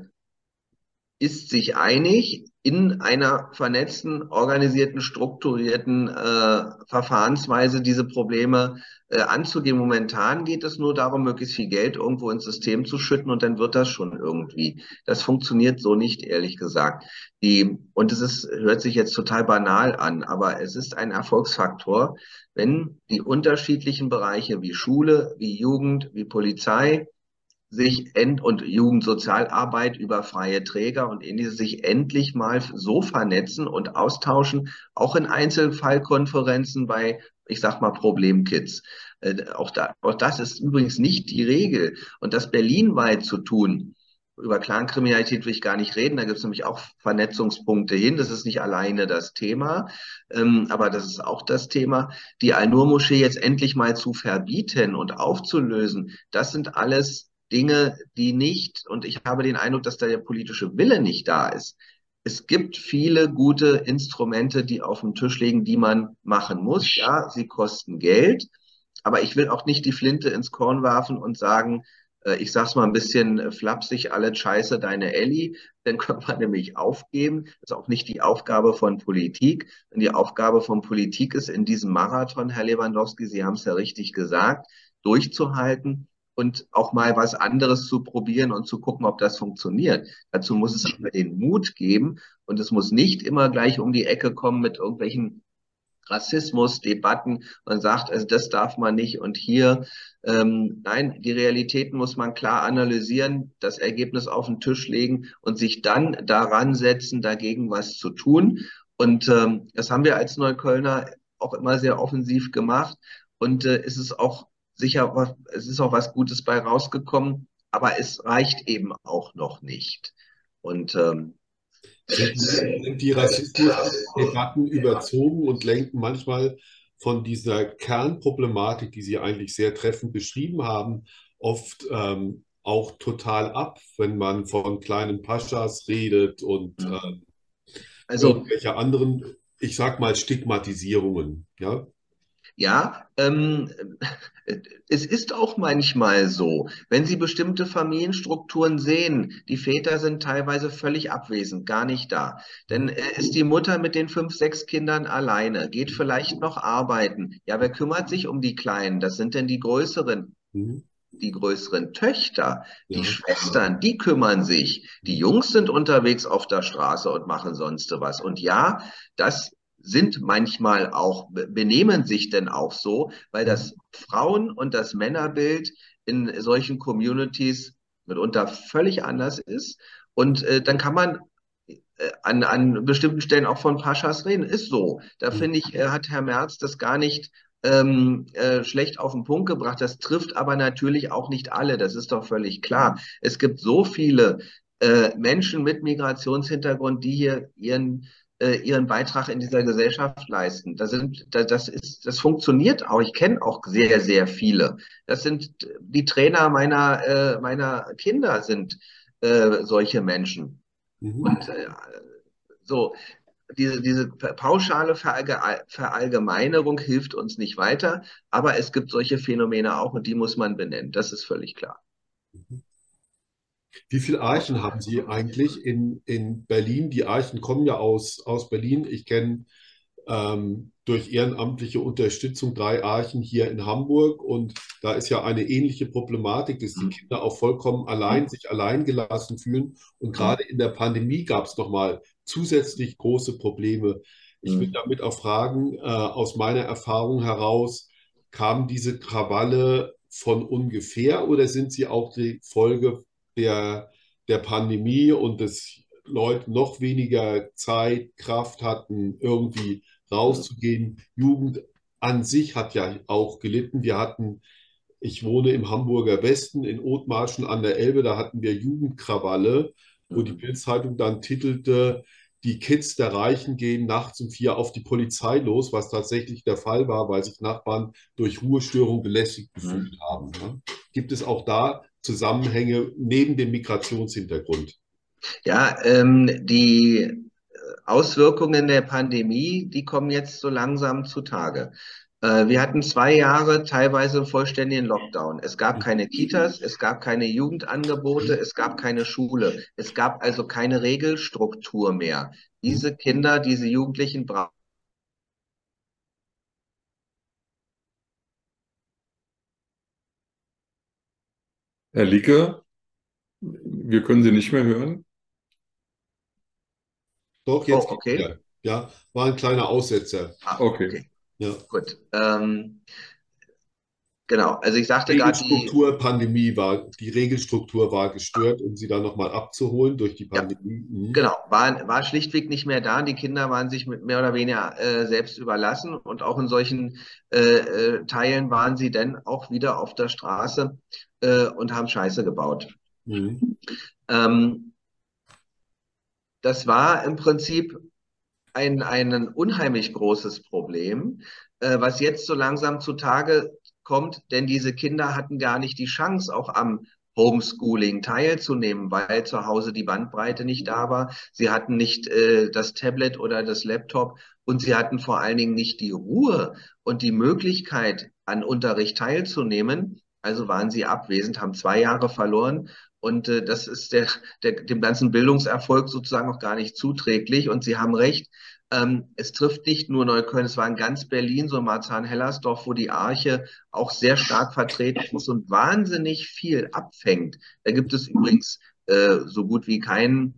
ist sich einig, in einer vernetzten, organisierten, strukturierten äh, Verfahrensweise diese Probleme äh, anzugehen. Momentan geht es nur darum, möglichst viel Geld irgendwo ins System zu schütten und dann wird das schon irgendwie. Das funktioniert so nicht, ehrlich gesagt. Die, und es ist, hört sich jetzt total banal an, aber es ist ein Erfolgsfaktor, wenn die unterschiedlichen Bereiche wie Schule, wie Jugend, wie Polizei, sich end und Jugendsozialarbeit über freie Träger und ähnliches sich endlich mal so vernetzen und austauschen, auch in Einzelfallkonferenzen bei, ich sag mal, Problemkids. Äh, auch, da, auch das ist übrigens nicht die Regel. Und das berlinweit zu tun, über Clankriminalität will ich gar nicht reden, da gibt es nämlich auch Vernetzungspunkte hin. Das ist nicht alleine das Thema, ähm, aber das ist auch das Thema. Die Al-Nur-Moschee jetzt endlich mal zu verbieten und aufzulösen, das sind alles Dinge, die nicht, und ich habe den Eindruck, dass da der politische Wille nicht da ist. Es gibt viele gute Instrumente, die auf dem Tisch liegen, die man machen muss. Ja, sie kosten Geld, aber ich will auch nicht die Flinte ins Korn werfen und sagen, äh, ich sag's mal ein bisschen flapsig, alle Scheiße, deine Ellie, dann [LAUGHS] könnte man nämlich aufgeben. Das ist auch nicht die Aufgabe von Politik. Und die Aufgabe von Politik ist in diesem Marathon, Herr Lewandowski, Sie haben es ja richtig gesagt, durchzuhalten und auch mal was anderes zu probieren und zu gucken, ob das funktioniert. Dazu muss es aber den Mut geben und es muss nicht immer gleich um die Ecke kommen mit irgendwelchen Rassismusdebatten. Man sagt, also das darf man nicht und hier, ähm, nein, die Realitäten muss man klar analysieren, das Ergebnis auf den Tisch legen und sich dann daran setzen, dagegen was zu tun. Und ähm, das haben wir als Neuköllner auch immer sehr offensiv gemacht. Und äh, es ist auch sicher, es ist auch was Gutes bei rausgekommen, aber es reicht eben auch noch nicht. Und ähm, sind die Rassismusdebatten überzogen und lenken manchmal von dieser Kernproblematik, die Sie eigentlich sehr treffend beschrieben haben, oft ähm, auch total ab, wenn man von kleinen Paschas redet und ähm, also, irgendwelche anderen, ich sag mal, Stigmatisierungen. Ja? Ja, ähm, es ist auch manchmal so, wenn Sie bestimmte Familienstrukturen sehen, die Väter sind teilweise völlig abwesend, gar nicht da. Denn äh, ist die Mutter mit den fünf, sechs Kindern alleine, geht vielleicht noch arbeiten. Ja, wer kümmert sich um die Kleinen? Das sind denn die größeren. Mhm die größeren Töchter, die ja. Schwestern, die kümmern sich. Die Jungs sind unterwegs auf der Straße und machen sonst was. Und ja, das sind manchmal auch, benehmen sich denn auch so, weil das Frauen- und das Männerbild in solchen Communities mitunter völlig anders ist. Und äh, dann kann man äh, an, an bestimmten Stellen auch von Paschas reden. Ist so. Da mhm. finde ich, äh, hat Herr Merz das gar nicht ähm, äh, schlecht auf den Punkt gebracht. Das trifft aber natürlich auch nicht alle. Das ist doch völlig klar. Es gibt so viele äh, Menschen mit Migrationshintergrund, die hier ihren äh, ihren Beitrag in dieser Gesellschaft leisten. Das, sind, das, ist, das funktioniert auch. Ich kenne auch sehr, sehr viele. Das sind die Trainer meiner, äh, meiner Kinder sind äh, solche Menschen. Mhm. Und äh, so, diese, diese pauschale Verallgemeinerung hilft uns nicht weiter, aber es gibt solche Phänomene auch und die muss man benennen. Das ist völlig klar. Mhm. Wie viele Archen haben Sie eigentlich in, in Berlin? Die Archen kommen ja aus, aus Berlin. Ich kenne ähm, durch ehrenamtliche Unterstützung drei Archen hier in Hamburg und da ist ja eine ähnliche Problematik, dass die mhm. Kinder auch vollkommen allein, sich allein gelassen fühlen. Und mhm. gerade in der Pandemie gab es nochmal zusätzlich große Probleme. Ich will mhm. damit auch fragen, äh, aus meiner Erfahrung heraus, kamen diese Krawalle von ungefähr oder sind sie auch die Folge der, der Pandemie und dass Leute noch weniger Zeit, Kraft hatten, irgendwie rauszugehen. Jugend an sich hat ja auch gelitten. Wir hatten, ich wohne im Hamburger Westen, in Othmarschen an der Elbe, da hatten wir Jugendkrawalle, wo die mhm. Bildzeitung dann titelte, die Kids der Reichen gehen nachts um vier auf die Polizei los, was tatsächlich der Fall war, weil sich Nachbarn durch Ruhestörung belästigt mhm. gefühlt haben. Ne? Gibt es auch da Zusammenhänge neben dem Migrationshintergrund? Ja, ähm, die Auswirkungen der Pandemie, die kommen jetzt so langsam zutage. Äh, wir hatten zwei Jahre teilweise vollständigen Lockdown. Es gab keine Kitas, es gab keine Jugendangebote, es gab keine Schule. Es gab also keine Regelstruktur mehr. Diese Kinder, diese Jugendlichen brauchen Herr Lieke, wir können Sie nicht mehr hören. Doch, jetzt oh, okay. Ja, war ein kleiner Aussetzer. Ah, okay. okay. Ja. Gut. Ähm, genau, also ich sagte gerade die Regelstruktur Pandemie war, die Regelstruktur war gestört, um sie dann nochmal abzuholen durch die Pandemie. Ja, mhm. Genau, war, war schlichtweg nicht mehr da. Die Kinder waren sich mit mehr oder weniger äh, selbst überlassen und auch in solchen äh, äh, Teilen waren sie dann auch wieder auf der Straße äh, und haben Scheiße gebaut. Mhm. Ähm, das war im Prinzip ein, ein unheimlich großes Problem, äh, was jetzt so langsam zutage kommt, denn diese Kinder hatten gar nicht die Chance, auch am Homeschooling teilzunehmen, weil zu Hause die Bandbreite nicht da war. Sie hatten nicht äh, das Tablet oder das Laptop und sie hatten vor allen Dingen nicht die Ruhe und die Möglichkeit, an Unterricht teilzunehmen. Also waren sie abwesend, haben zwei Jahre verloren und äh, das ist der, der, dem ganzen Bildungserfolg sozusagen auch gar nicht zuträglich. Und Sie haben recht, ähm, es trifft nicht nur Neukölln, es war in ganz Berlin, so Marzahn-Hellersdorf, wo die Arche auch sehr stark vertreten ist und wahnsinnig viel abfängt. Da gibt es übrigens äh, so gut wie kein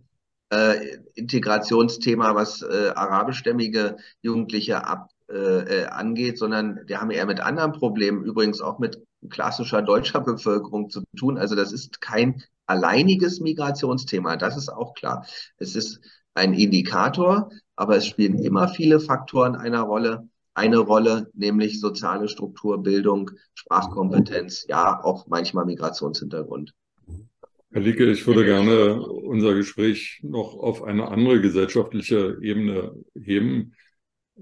äh, Integrationsthema, was äh, arabischstämmige Jugendliche ab, äh, äh angeht, sondern wir haben eher mit anderen Problemen, übrigens auch mit klassischer deutscher [LAUGHS] Bevölkerung zu tun. Also das ist kein alleiniges Migrationsthema, das ist auch klar. Es ist ein Indikator, aber es spielen immer viele Faktoren einer Rolle, eine Rolle, nämlich soziale Struktur, Bildung, Sprachkompetenz, ja, auch manchmal Migrationshintergrund. Herr Lieke, ich würde gerne unser Gespräch noch auf eine andere gesellschaftliche Ebene heben.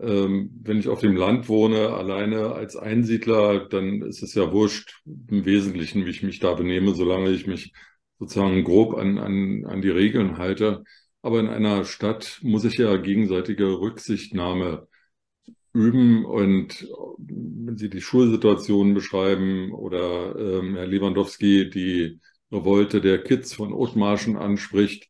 Ähm, wenn ich auf dem Land wohne, alleine als Einsiedler, dann ist es ja wurscht im Wesentlichen, wie ich mich da benehme, solange ich mich sozusagen grob an, an, an die Regeln halte. Aber in einer Stadt muss ich ja gegenseitige Rücksichtnahme üben. Und wenn Sie die Schulsituation beschreiben oder ähm, Herr Lewandowski die Revolte der Kids von Othmarschen anspricht,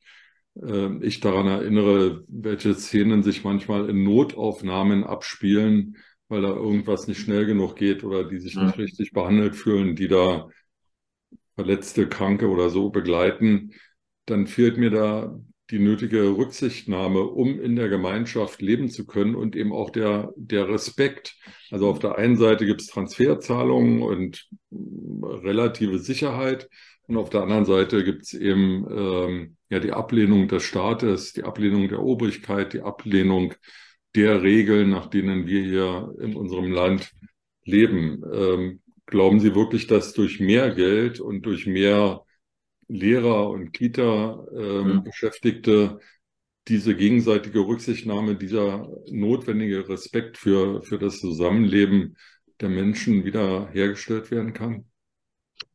äh, ich daran erinnere, welche Szenen sich manchmal in Notaufnahmen abspielen, weil da irgendwas nicht schnell genug geht oder die sich nicht richtig behandelt fühlen, die da Verletzte, Kranke oder so begleiten, dann fehlt mir da die nötige Rücksichtnahme, um in der Gemeinschaft leben zu können und eben auch der, der Respekt. Also auf der einen Seite gibt es Transferzahlungen und relative Sicherheit und auf der anderen Seite gibt es eben ähm, ja die Ablehnung des Staates, die Ablehnung der Obrigkeit, die Ablehnung der Regeln, nach denen wir hier in unserem Land leben. Ähm, glauben Sie wirklich, dass durch mehr Geld und durch mehr Lehrer und Kita-Beschäftigte ähm, diese gegenseitige Rücksichtnahme, dieser notwendige Respekt für, für das Zusammenleben der Menschen wieder hergestellt werden kann?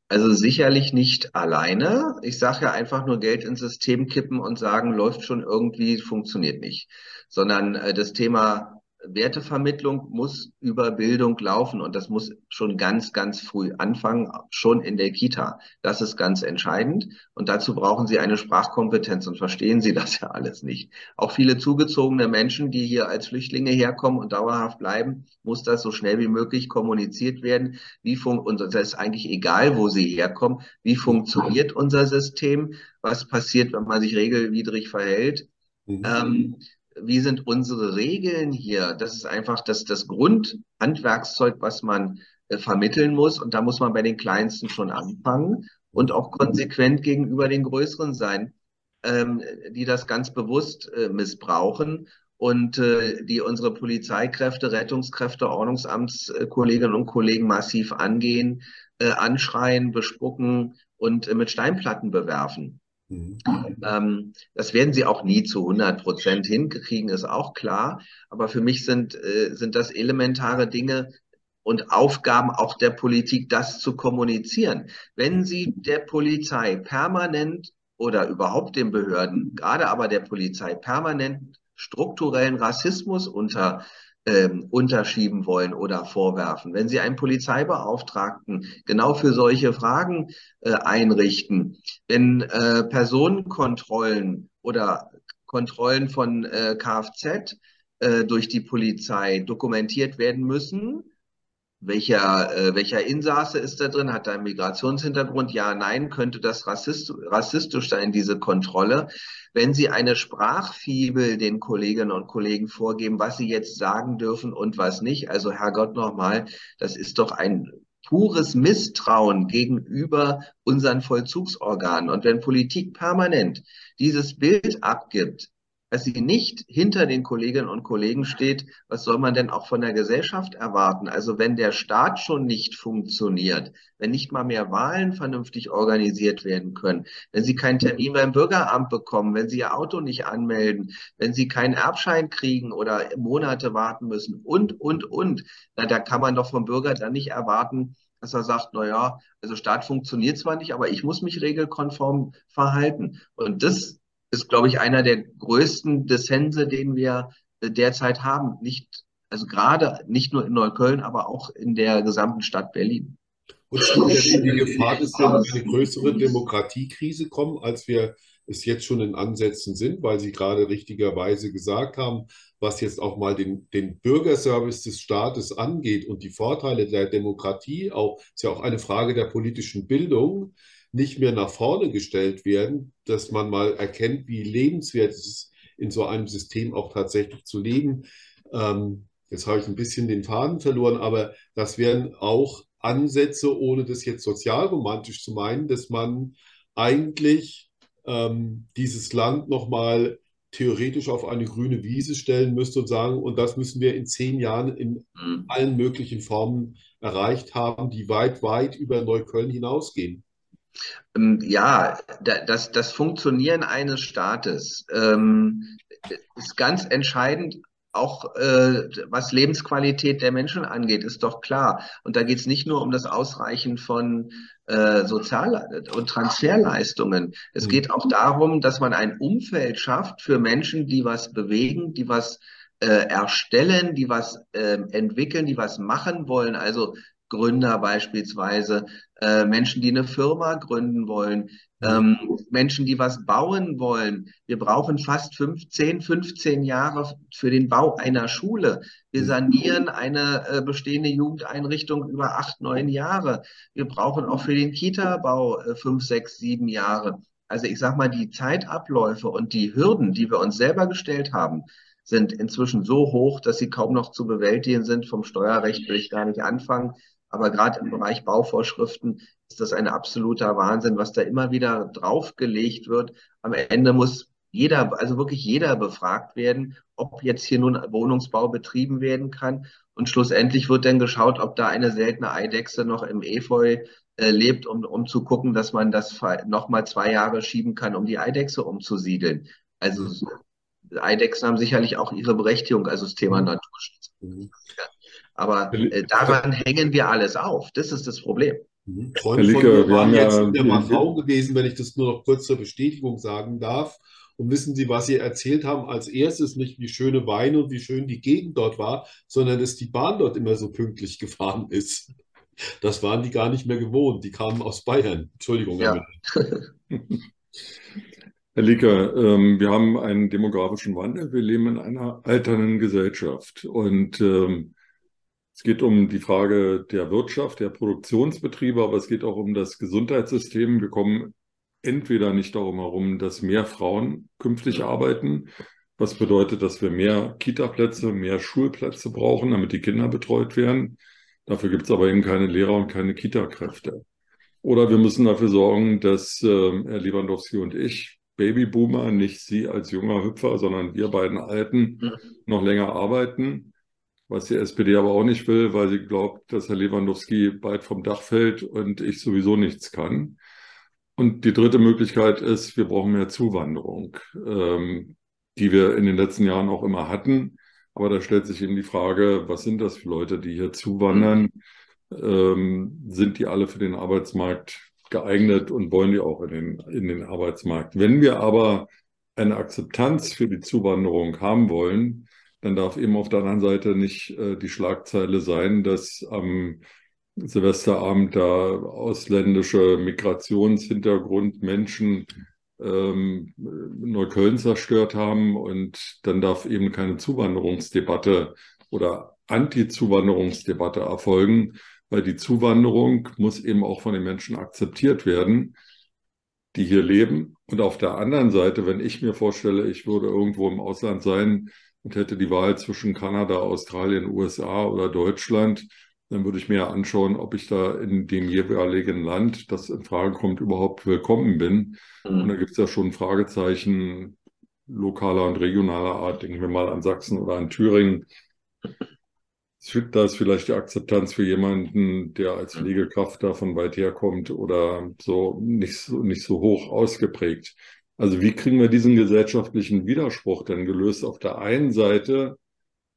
Also sicherlich nicht alleine. Ich sage ja einfach nur Geld ins System kippen und sagen, läuft schon irgendwie, funktioniert nicht. Sondern äh, das Thema Wertevermittlung muss über Bildung laufen und das muss schon ganz, ganz früh anfangen, schon in der Kita. Das ist ganz entscheidend und dazu brauchen Sie eine Sprachkompetenz und verstehen Sie das [LAUGHS] ja alles nicht. Auch viele zugezogene Menschen, die hier als Flüchtlinge herkommen und dauerhaft bleiben, muss das so schnell wie möglich kommuniziert werden. Wie fun und das ist eigentlich egal, wo sie herkommen. Wie funktioniert unser System? Was passiert, wenn man sich regelwidrig verhält? Mhm. Ähm, wie sind unsere Regeln hier? Das ist einfach das, das Grundhandwerkszeug, was man äh, vermitteln muss. Und da muss man bei den Kleinsten schon anfangen und auch konsequent gegenüber den Größeren sein, ähm, die das ganz bewusst äh, missbrauchen und äh, die unsere Polizeikräfte, Rettungskräfte, Ordnungsamtskolleginnen und Kollegen massiv angehen, äh, anschreien, bespucken und äh, mit Steinplatten bewerfen. Mhm. Ähm, das werden sie auch nie zu 100 Prozent hinkriegen, ist auch klar. Aber für mich sind, äh, sind das elementare Dinge und Aufgaben auch der Politik, das zu kommunizieren. Wenn sie der Polizei permanent oder überhaupt den Behörden, gerade aber der Polizei permanent strukturellen Rassismus unter ähm, unterschieben wollen oder vorwerfen. Wenn Sie einen Polizeibeauftragten genau für solche Fragen äh, einrichten, wenn äh, Personenkontrollen oder Kontrollen von äh, Kfz äh, durch die Polizei dokumentiert werden müssen, welcher, äh, welcher Insasse ist da drin? Hat er einen Migrationshintergrund? Ja, nein. Könnte das rassist, rassistisch sein, diese Kontrolle? Wenn Sie eine Sprachfibel den Kolleginnen und Kollegen vorgeben, was sie jetzt sagen dürfen und was nicht, also Herrgott nochmal, das ist doch ein pures Misstrauen gegenüber unseren Vollzugsorganen. Und wenn Politik permanent dieses Bild abgibt, dass sie nicht hinter den Kolleginnen und Kollegen steht, was soll man denn auch von der Gesellschaft erwarten? Also wenn der Staat schon nicht funktioniert, wenn nicht mal mehr Wahlen vernünftig organisiert werden können, wenn sie keinen Termin beim Bürgeramt bekommen, wenn sie ihr Auto nicht anmelden, wenn sie keinen Erbschein kriegen oder Monate warten müssen und, und, und, na, da kann man doch vom Bürger dann nicht erwarten, dass er sagt, na ja, also Staat funktioniert zwar nicht, aber ich muss mich regelkonform verhalten. Und das ist, glaube ich, einer der größten Dissense, den wir äh, derzeit haben. Nicht, also gerade nicht nur in Neukölln, aber auch in der gesamten Stadt Berlin. Und die Gefahr, dass wir in eine größere Demokratiekrise kommen, als wir es jetzt schon in Ansätzen sind, weil Sie gerade richtigerweise gesagt haben, was jetzt auch mal den, den Bürgerservice des Staates angeht und die Vorteile der Demokratie, auch ist ja auch eine Frage der politischen Bildung, nicht mehr nach vorne gestellt werden, dass man mal erkennt, wie lebenswert es ist, in so einem System auch tatsächlich zu leben. Ähm, jetzt habe ich ein bisschen den Faden verloren, aber das wären auch Ansätze, ohne das jetzt sozialromantisch zu meinen, dass man eigentlich ähm, dieses Land nochmal theoretisch auf eine grüne Wiese stellen müsste und sagen, und das müssen wir in zehn Jahren in mhm. allen möglichen Formen erreicht haben, die weit, weit über Neukölln hinausgehen. Ähm, ja, das, das Funktionieren eines Staates ähm, ist ganz entscheidend, auch äh, was Lebensqualität der Menschen angeht, ist doch klar. Und da geht es nicht nur um das Ausreichen von äh, Sozial- und Transferleistungen. Es mhm. geht auch darum, dass man ein Umfeld schafft für Menschen, die was bewegen, die was äh, erstellen, die was äh, entwickeln, die was machen wollen. Also Gründer beispielsweise, äh, Menschen, die eine Firma gründen wollen, ähm, Menschen, die was bauen wollen. Wir brauchen fast 15, 15 Jahre für den Bau einer Schule. Wir sanieren eine äh, bestehende Jugendeinrichtung über acht, neun Jahre. Wir brauchen auch für den Kita-Bau äh, fünf, sechs, sieben Jahre. Also ich sage mal, die Zeitabläufe und die Hürden, die wir uns selber gestellt haben, sind inzwischen so hoch, dass sie kaum noch zu bewältigen sind. Vom Steuerrecht will ich gar nicht anfangen. Aber gerade im Bereich Bauvorschriften ist das ein absoluter Wahnsinn, was da immer wieder draufgelegt wird. Am Ende muss jeder, also wirklich jeder befragt werden, ob jetzt hier nun Wohnungsbau betrieben werden kann. Und schlussendlich wird dann geschaut, ob da eine seltene Eidechse noch im Efeu äh, lebt, um, um zu gucken, dass man das nochmal zwei Jahre schieben kann, um die Eidechse umzusiedeln. Also Eidechsen haben sicherlich auch ihre Berechtigung, also das Thema Naturschutz. Mhm. Aber äh, daran hängen wir alles auf. Das ist das Problem. Mhm. Freunde von mir waren jetzt in der Macau gewesen, wenn ich das nur noch kurz zur Bestätigung sagen darf. Und wissen Sie, was Sie erzählt haben? Als erstes nicht, wie schöne Weine und wie schön die Gegend dort war, sondern dass die Bahn dort immer so pünktlich gefahren ist. Das waren die gar nicht mehr gewohnt. Die kamen aus Bayern. Entschuldigung. Ja. [LAUGHS] Herr Lieke, ähm, wir haben einen demografischen Wandel. Wir leben in einer alternden Gesellschaft. Und ähm, es geht um die Frage der Wirtschaft, der Produktionsbetriebe, aber es geht auch um das Gesundheitssystem. Wir kommen entweder nicht darum herum, dass mehr Frauen künftig arbeiten, was bedeutet, dass wir mehr Kita-Plätze, mehr Schulplätze brauchen, damit die Kinder betreut werden. Dafür gibt es aber eben keine Lehrer und keine Kita-Kräfte. Oder wir müssen dafür sorgen, dass äh, Herr Lewandowski und ich, Babyboomer, nicht Sie als junger Hüpfer, sondern wir beiden Alten, mhm. noch länger arbeiten was die SPD aber auch nicht will, weil sie glaubt, dass Herr Lewandowski bald vom Dach fällt und ich sowieso nichts kann. Und die dritte Möglichkeit ist, wir brauchen mehr Zuwanderung, ähm, die wir in den letzten Jahren auch immer hatten. Aber da stellt sich eben die Frage, was sind das für Leute, die hier zuwandern? Ähm, sind die alle für den Arbeitsmarkt geeignet und wollen die auch in den, in den Arbeitsmarkt? Wenn wir aber eine Akzeptanz für die Zuwanderung haben wollen, dann darf eben auf der anderen Seite nicht äh, die Schlagzeile sein, dass am Silvesterabend da ausländische Migrationshintergrund Menschen ähm, Neukölln zerstört haben und dann darf eben keine Zuwanderungsdebatte oder Anti-Zuwanderungsdebatte erfolgen, weil die Zuwanderung muss eben auch von den Menschen akzeptiert werden, die hier leben. Und auf der anderen Seite, wenn ich mir vorstelle, ich würde irgendwo im Ausland sein, und hätte die Wahl zwischen Kanada, Australien, USA oder Deutschland, dann würde ich mir anschauen, ob ich da in dem jeweiligen Land, das in Frage kommt, überhaupt willkommen bin. Mhm. Und da gibt es ja schon Fragezeichen lokaler und regionaler Art. Denken wir mal an Sachsen oder an Thüringen. Da ist vielleicht die Akzeptanz für jemanden, der als mhm. Pflegekraft da von weit her kommt oder so nicht so, nicht so hoch ausgeprägt. Also wie kriegen wir diesen gesellschaftlichen Widerspruch denn gelöst? Auf der einen Seite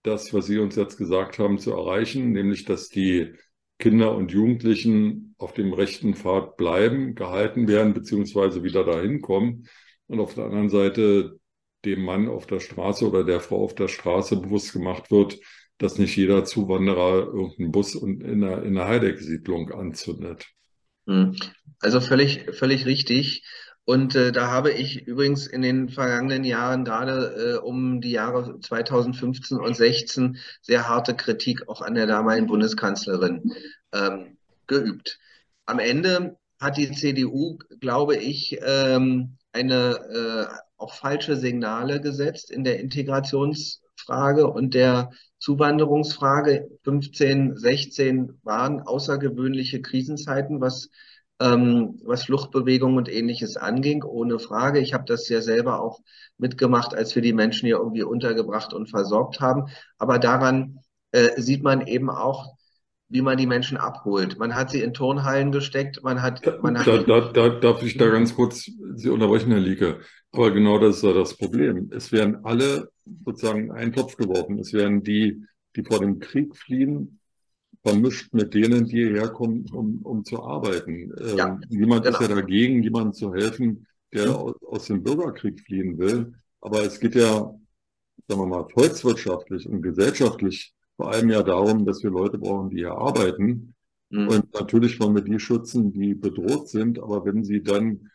das, was Sie uns jetzt gesagt haben, zu erreichen, nämlich dass die Kinder und Jugendlichen auf dem rechten Pfad bleiben, gehalten werden, beziehungsweise wieder dahin kommen. Und auf der anderen Seite dem Mann auf der Straße oder der Frau auf der Straße bewusst gemacht wird, dass nicht jeder Zuwanderer irgendeinen Bus in der, in der Heideck-Siedlung anzündet. Hm. Also völlig, völlig richtig. Und äh, da habe ich übrigens in den vergangenen Jahren gerade äh, um die Jahre 2015 und 16 sehr harte Kritik auch an der damaligen Bundeskanzlerin ähm, geübt. Am Ende hat die CDU, glaube ich, ähm, eine äh, auch falsche Signale gesetzt in der Integrationsfrage und der Zuwanderungsfrage. 15, 16 waren außergewöhnliche Krisenzeiten, was ähm, was Fluchtbewegungen und ähnliches anging, ohne Frage. Ich habe das ja selber auch mitgemacht, als wir die Menschen hier irgendwie untergebracht und versorgt haben. Aber daran äh, sieht man eben auch, wie man die Menschen abholt. Man hat sie in Turnhallen gesteckt, man hat... Man hat da, da, da, darf ich da ganz kurz Sie unterbrechen, Herr Lieke. Aber genau das ist ja das Problem. Es werden alle sozusagen in einen Topf geworfen. Es werden die, die vor dem Krieg fliehen, vermischt mit denen, die hierher kommen, um, um zu arbeiten. Ähm, ja, niemand genau. ist ja genau. dagegen, jemandem zu helfen, der mhm. aus, aus dem Bürgerkrieg fliehen will. Aber es geht ja, sagen wir mal, volkswirtschaftlich und gesellschaftlich vor allem ja darum, dass wir Leute brauchen, die hier arbeiten. Mhm. Und natürlich wollen wir die schützen, die bedroht sind. Aber wenn sie dann,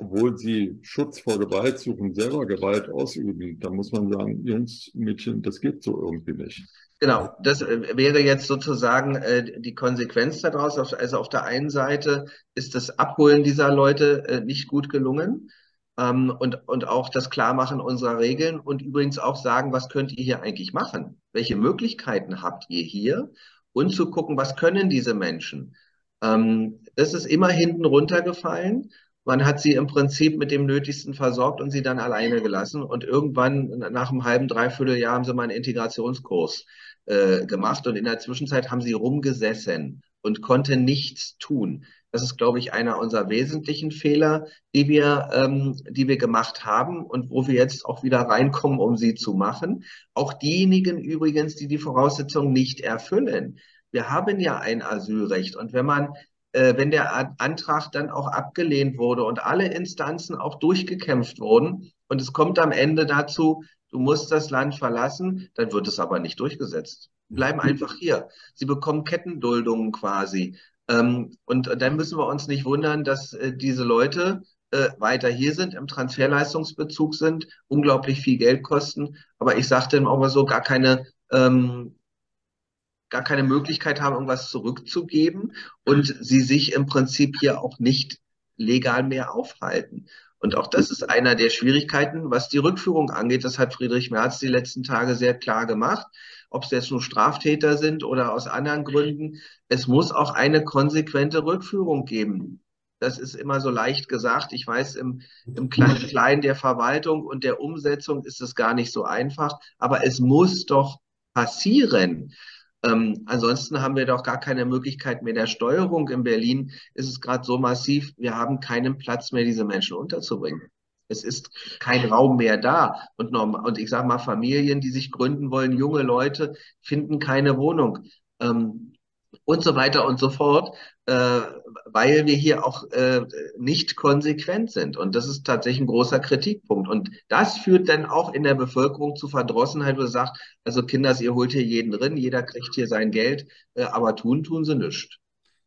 obwohl sie Schutz vor Gewalt suchen, selber Gewalt ausüben, dann muss man sagen, Jungs, Mädchen, das geht so irgendwie nicht. Genau, das äh, wäre jetzt sozusagen äh, die Konsequenz daraus. Also auf der einen Seite ist das Abholen dieser Leute äh, nicht gut gelungen ähm, und, und auch das Klarmachen unserer Regeln und übrigens auch sagen, was könnt ihr hier eigentlich machen? Welche Möglichkeiten habt ihr hier? Und zu gucken, was können diese Menschen? Ähm, das ist immer hinten runtergefallen. Man hat sie im Prinzip mit dem Nötigsten versorgt und sie dann alleine gelassen. Und irgendwann nach einem halben, dreiviertel Jahr haben sie mal einen Integrationskurs äh, gemacht und in der Zwischenzeit haben sie rumgesessen und konnten nichts tun. Das ist, glaube ich, einer unserer wesentlichen Fehler, die wir, ähm, die wir gemacht haben und wo wir jetzt auch wieder reinkommen, um sie zu machen. Auch diejenigen übrigens, die die Voraussetzungen nicht erfüllen. Wir haben ja ein Asylrecht und wenn man wenn der Antrag dann auch abgelehnt wurde und alle Instanzen auch durchgekämpft wurden und es kommt am Ende dazu, du musst das Land verlassen, dann wird es aber nicht durchgesetzt. Bleiben einfach hier. Sie bekommen Kettenduldungen quasi. Ähm, und dann müssen wir uns nicht wundern, dass äh, diese Leute äh, weiter hier sind, im Transferleistungsbezug sind, unglaublich viel Geld kosten. Aber ich sagte auch so, gar keine, ähm, gar keine Möglichkeit haben, irgendwas zurückzugeben und sie sich im Prinzip hier auch nicht legal mehr aufhalten. Und auch das ist einer der Schwierigkeiten, was die Rückführung angeht. Das hat Friedrich Merz die letzten Tage sehr klar gemacht ob es jetzt nur Straftäter sind oder aus anderen Gründen. Es muss auch eine konsequente Rückführung geben. Das ist immer so leicht gesagt. Ich weiß, im, im kleinen Kleinen der Verwaltung und der Umsetzung ist es gar nicht so einfach, aber es muss doch passieren. Ähm, ansonsten haben wir doch gar keine Möglichkeit mehr der Steuerung. In Berlin ist es gerade so massiv, wir haben keinen Platz mehr, diese Menschen unterzubringen. Es ist kein Raum mehr da. Und, und ich sage mal, Familien, die sich gründen wollen, junge Leute, finden keine Wohnung. Ähm, und so weiter und so fort, äh, weil wir hier auch äh, nicht konsequent sind. Und das ist tatsächlich ein großer Kritikpunkt. Und das führt dann auch in der Bevölkerung zu Verdrossenheit, wo sagt, also Kinders, ihr holt hier jeden drin, jeder kriegt hier sein Geld, äh, aber tun, tun sie nichts.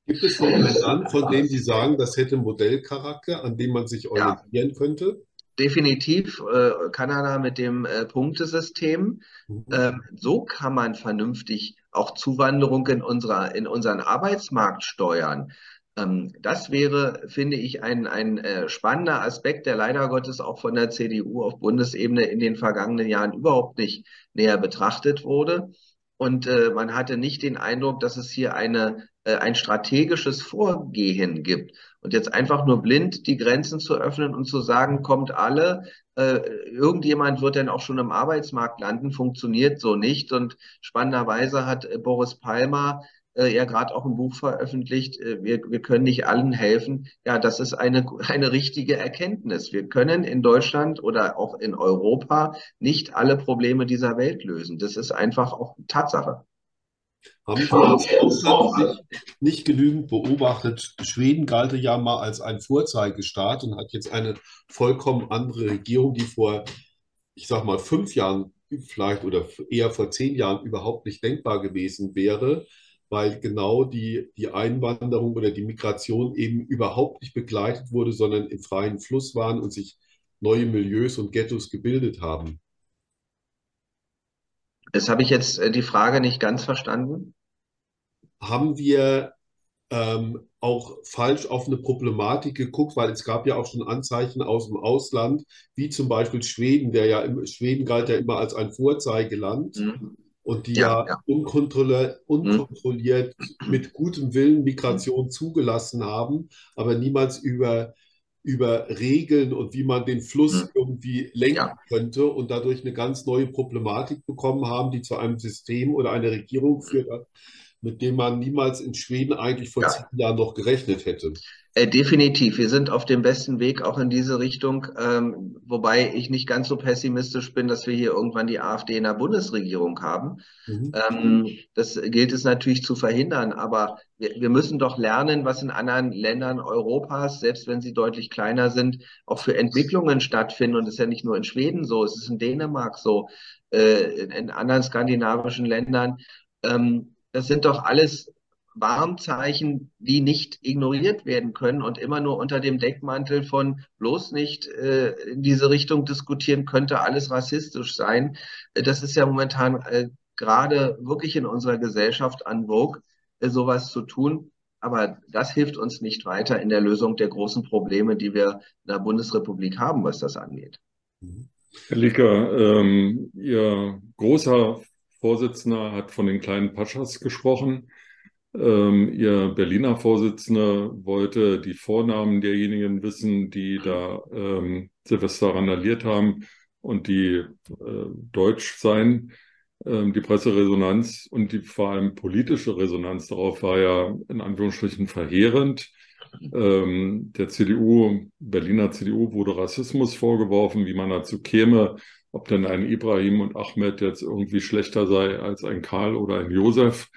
Gibt es noch einen Land, von dem Sie sagen, das hätte Modellcharakter, an dem man sich orientieren ja. könnte? Definitiv äh, Kanada mit dem äh, Punktesystem. Mhm. Ähm, so kann man vernünftig auch Zuwanderung in, unserer, in unseren Arbeitsmarkt steuern. Ähm, das wäre, finde ich, ein, ein äh, spannender Aspekt, der leider Gottes auch von der CDU auf Bundesebene in den vergangenen Jahren überhaupt nicht näher betrachtet wurde. Und äh, man hatte nicht den Eindruck, dass es hier eine, äh, ein strategisches Vorgehen gibt. Und jetzt einfach nur blind die Grenzen zu öffnen und zu sagen, kommt alle, äh, irgendjemand wird dann auch schon im Arbeitsmarkt landen, funktioniert so nicht. Und spannenderweise hat äh, Boris Palmer ja gerade auch ein Buch veröffentlicht, äh, wir, wir können nicht allen helfen. Ja, das ist eine, eine richtige Erkenntnis. Wir können in Deutschland oder auch in Europa nicht alle Probleme dieser Welt lösen. Das ist einfach auch Tatsache. Haben wir nicht genügend beobachtet? Schweden galt ja mal als ein Vorzeigestaat und hat jetzt eine vollkommen andere Regierung, die vor, ich sag mal, fünf Jahren vielleicht oder eher vor zehn Jahren überhaupt nicht denkbar gewesen wäre, weil genau die, die Einwanderung oder die Migration eben überhaupt nicht begleitet wurde, sondern im freien Fluss waren und sich neue Milieus und Ghettos gebildet haben. Das habe ich jetzt äh, die Frage nicht ganz verstanden. Haben wir ähm, auch falsch auf eine Problematik geguckt, weil es gab ja auch schon Anzeichen aus dem Ausland, wie zum Beispiel Schweden, der ja Schweden galt ja immer als ein Vorzeigeland mhm. Und die ja, ja unkontrolliert, mhm. unkontrolliert mhm. mit gutem Willen Migration zugelassen haben, aber niemals über über Regeln und wie man den Fluss mhm. irgendwie lenken ja. könnte und dadurch eine ganz neue Problematik bekommen haben, die zu einem System oder einer Regierung führt, mit dem man niemals in Schweden eigentlich vor ja. zehn Jahren noch gerechnet hätte. Äh, definitiv. Wir sind auf dem besten Weg auch in diese Richtung, ähm, wobei ich nicht ganz so pessimistisch bin, dass wir hier irgendwann die AfD in der Bundesregierung haben. Mhm. Ähm, das gilt es natürlich zu verhindern, aber wir, wir, müssen doch lernen, was in anderen Ländern Europas, selbst wenn sie deutlich kleiner sind, auch für Entwicklungen stattfinden. Und es ist ja nicht nur in Schweden so, es ist in Dänemark so, äh, in, in, anderen skandinavischen Ländern. Ähm, das sind doch alles Warnzeichen, die nicht ignoriert werden können und immer nur unter dem Deckmantel von bloß nicht äh, in diese Richtung diskutieren, könnte alles rassistisch sein. Äh, das ist ja momentan äh, gerade wirklich in unserer Gesellschaft an Vogue, äh, sowas zu tun. Aber das hilft uns nicht weiter in der Lösung der großen Probleme, die wir in der Bundesrepublik haben, was das angeht. Herr Lieker, ähm, Ihr großer Vorsitzender hat von den kleinen Paschas gesprochen. Ähm, Ihr Berliner Vorsitzender wollte die Vornamen derjenigen wissen, die da ähm, Silvester randaliert haben und die äh, deutsch seien. Ähm, die Presseresonanz und die vor allem politische Resonanz darauf war ja in Anführungsstrichen verheerend. Ähm, der CDU, Berliner CDU wurde Rassismus vorgeworfen, wie man dazu käme, ob denn ein Ibrahim und Ahmed jetzt irgendwie schlechter sei als ein Karl oder ein Josef.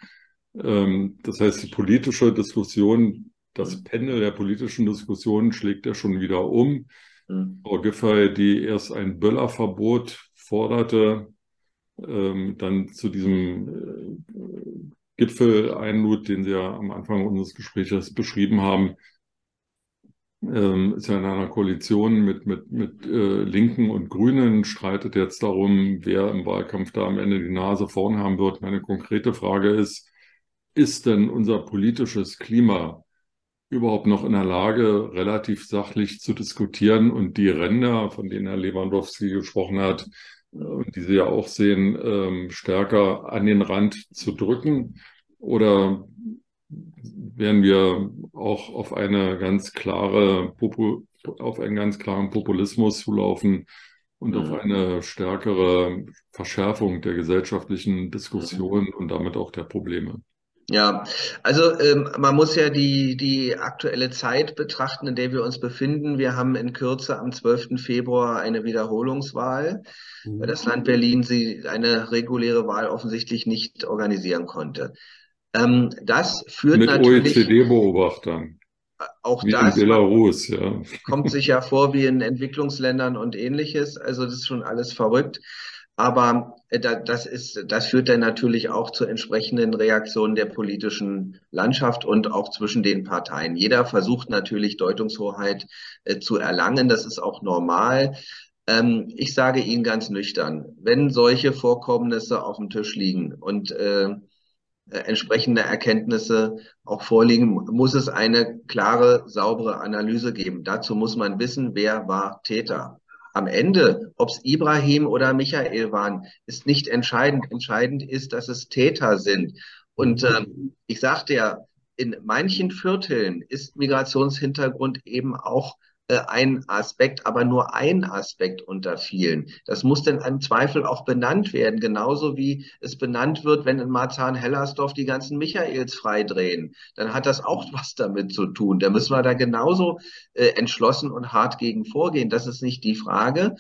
Ähm, das heißt, die politische Diskussion, das Pendel der politischen Diskussion schlägt ja schon wieder um. Mhm. Frau Giffey, die erst ein Böllerverbot forderte, ähm, dann zu diesem äh, Gipfel einlud, den Sie ja am Anfang unseres Gesprächs beschrieben haben, ähm, ist ja in einer Koalition mit, mit, mit äh, Linken und Grünen, streitet jetzt darum, wer im Wahlkampf da am Ende die Nase vorn haben wird. Meine konkrete Frage ist, ist denn unser politisches Klima überhaupt noch in der Lage, relativ sachlich zu diskutieren und die Ränder, von denen Herr Lewandowski gesprochen hat, und die Sie ja auch sehen, ähm, stärker an den Rand zu drücken? Oder werden wir auch auf eine ganz klare auf einen ganz klaren Populismus zulaufen und mhm. auf eine stärkere Verschärfung der gesellschaftlichen Diskussion mhm. und damit auch der Probleme. Ja, also ähm, man muss ja die, die aktuelle Zeit betrachten, in der wir uns befinden. Wir haben in Kürze am 12. Februar eine Wiederholungswahl, mhm. weil das Land Berlin sie eine reguläre Wahl offensichtlich nicht organisieren konnte. Ähm, das führt Mit natürlich. OECD-Beobachtern. Auch wie das in Belarus, ja. kommt sich ja vor wie in Entwicklungsländern und ähnliches. Also das ist schon alles verrückt. Aber äh, das ist, das führt dann natürlich auch zu entsprechenden Reaktionen der politischen Landschaft und auch zwischen den Parteien. Jeder versucht natürlich Deutungshoheit äh, zu erlangen. Das ist auch normal. Ähm, ich sage Ihnen ganz nüchtern, wenn solche Vorkommnisse auf dem Tisch liegen und äh, entsprechende Erkenntnisse auch vorliegen, muss es eine klare, saubere Analyse geben. Dazu muss man wissen, wer war Täter. Am Ende, ob es Ibrahim oder Michael waren, ist nicht entscheidend. Entscheidend ist, dass es Täter sind. Und äh, ich sagte ja, in manchen Vierteln ist Migrationshintergrund eben auch äh, ein Aspekt, aber nur ein Aspekt unter vielen. Das muss denn im Zweifel auch benannt werden, genauso wie es benannt wird, wenn in Marzahn-Hellersdorf die ganzen Michaels freidrehen. Dann hat das auch was damit zu tun. Da müssen wir da genauso äh, entschlossen und hart gegen vorgehen. Das ist nicht die Frage.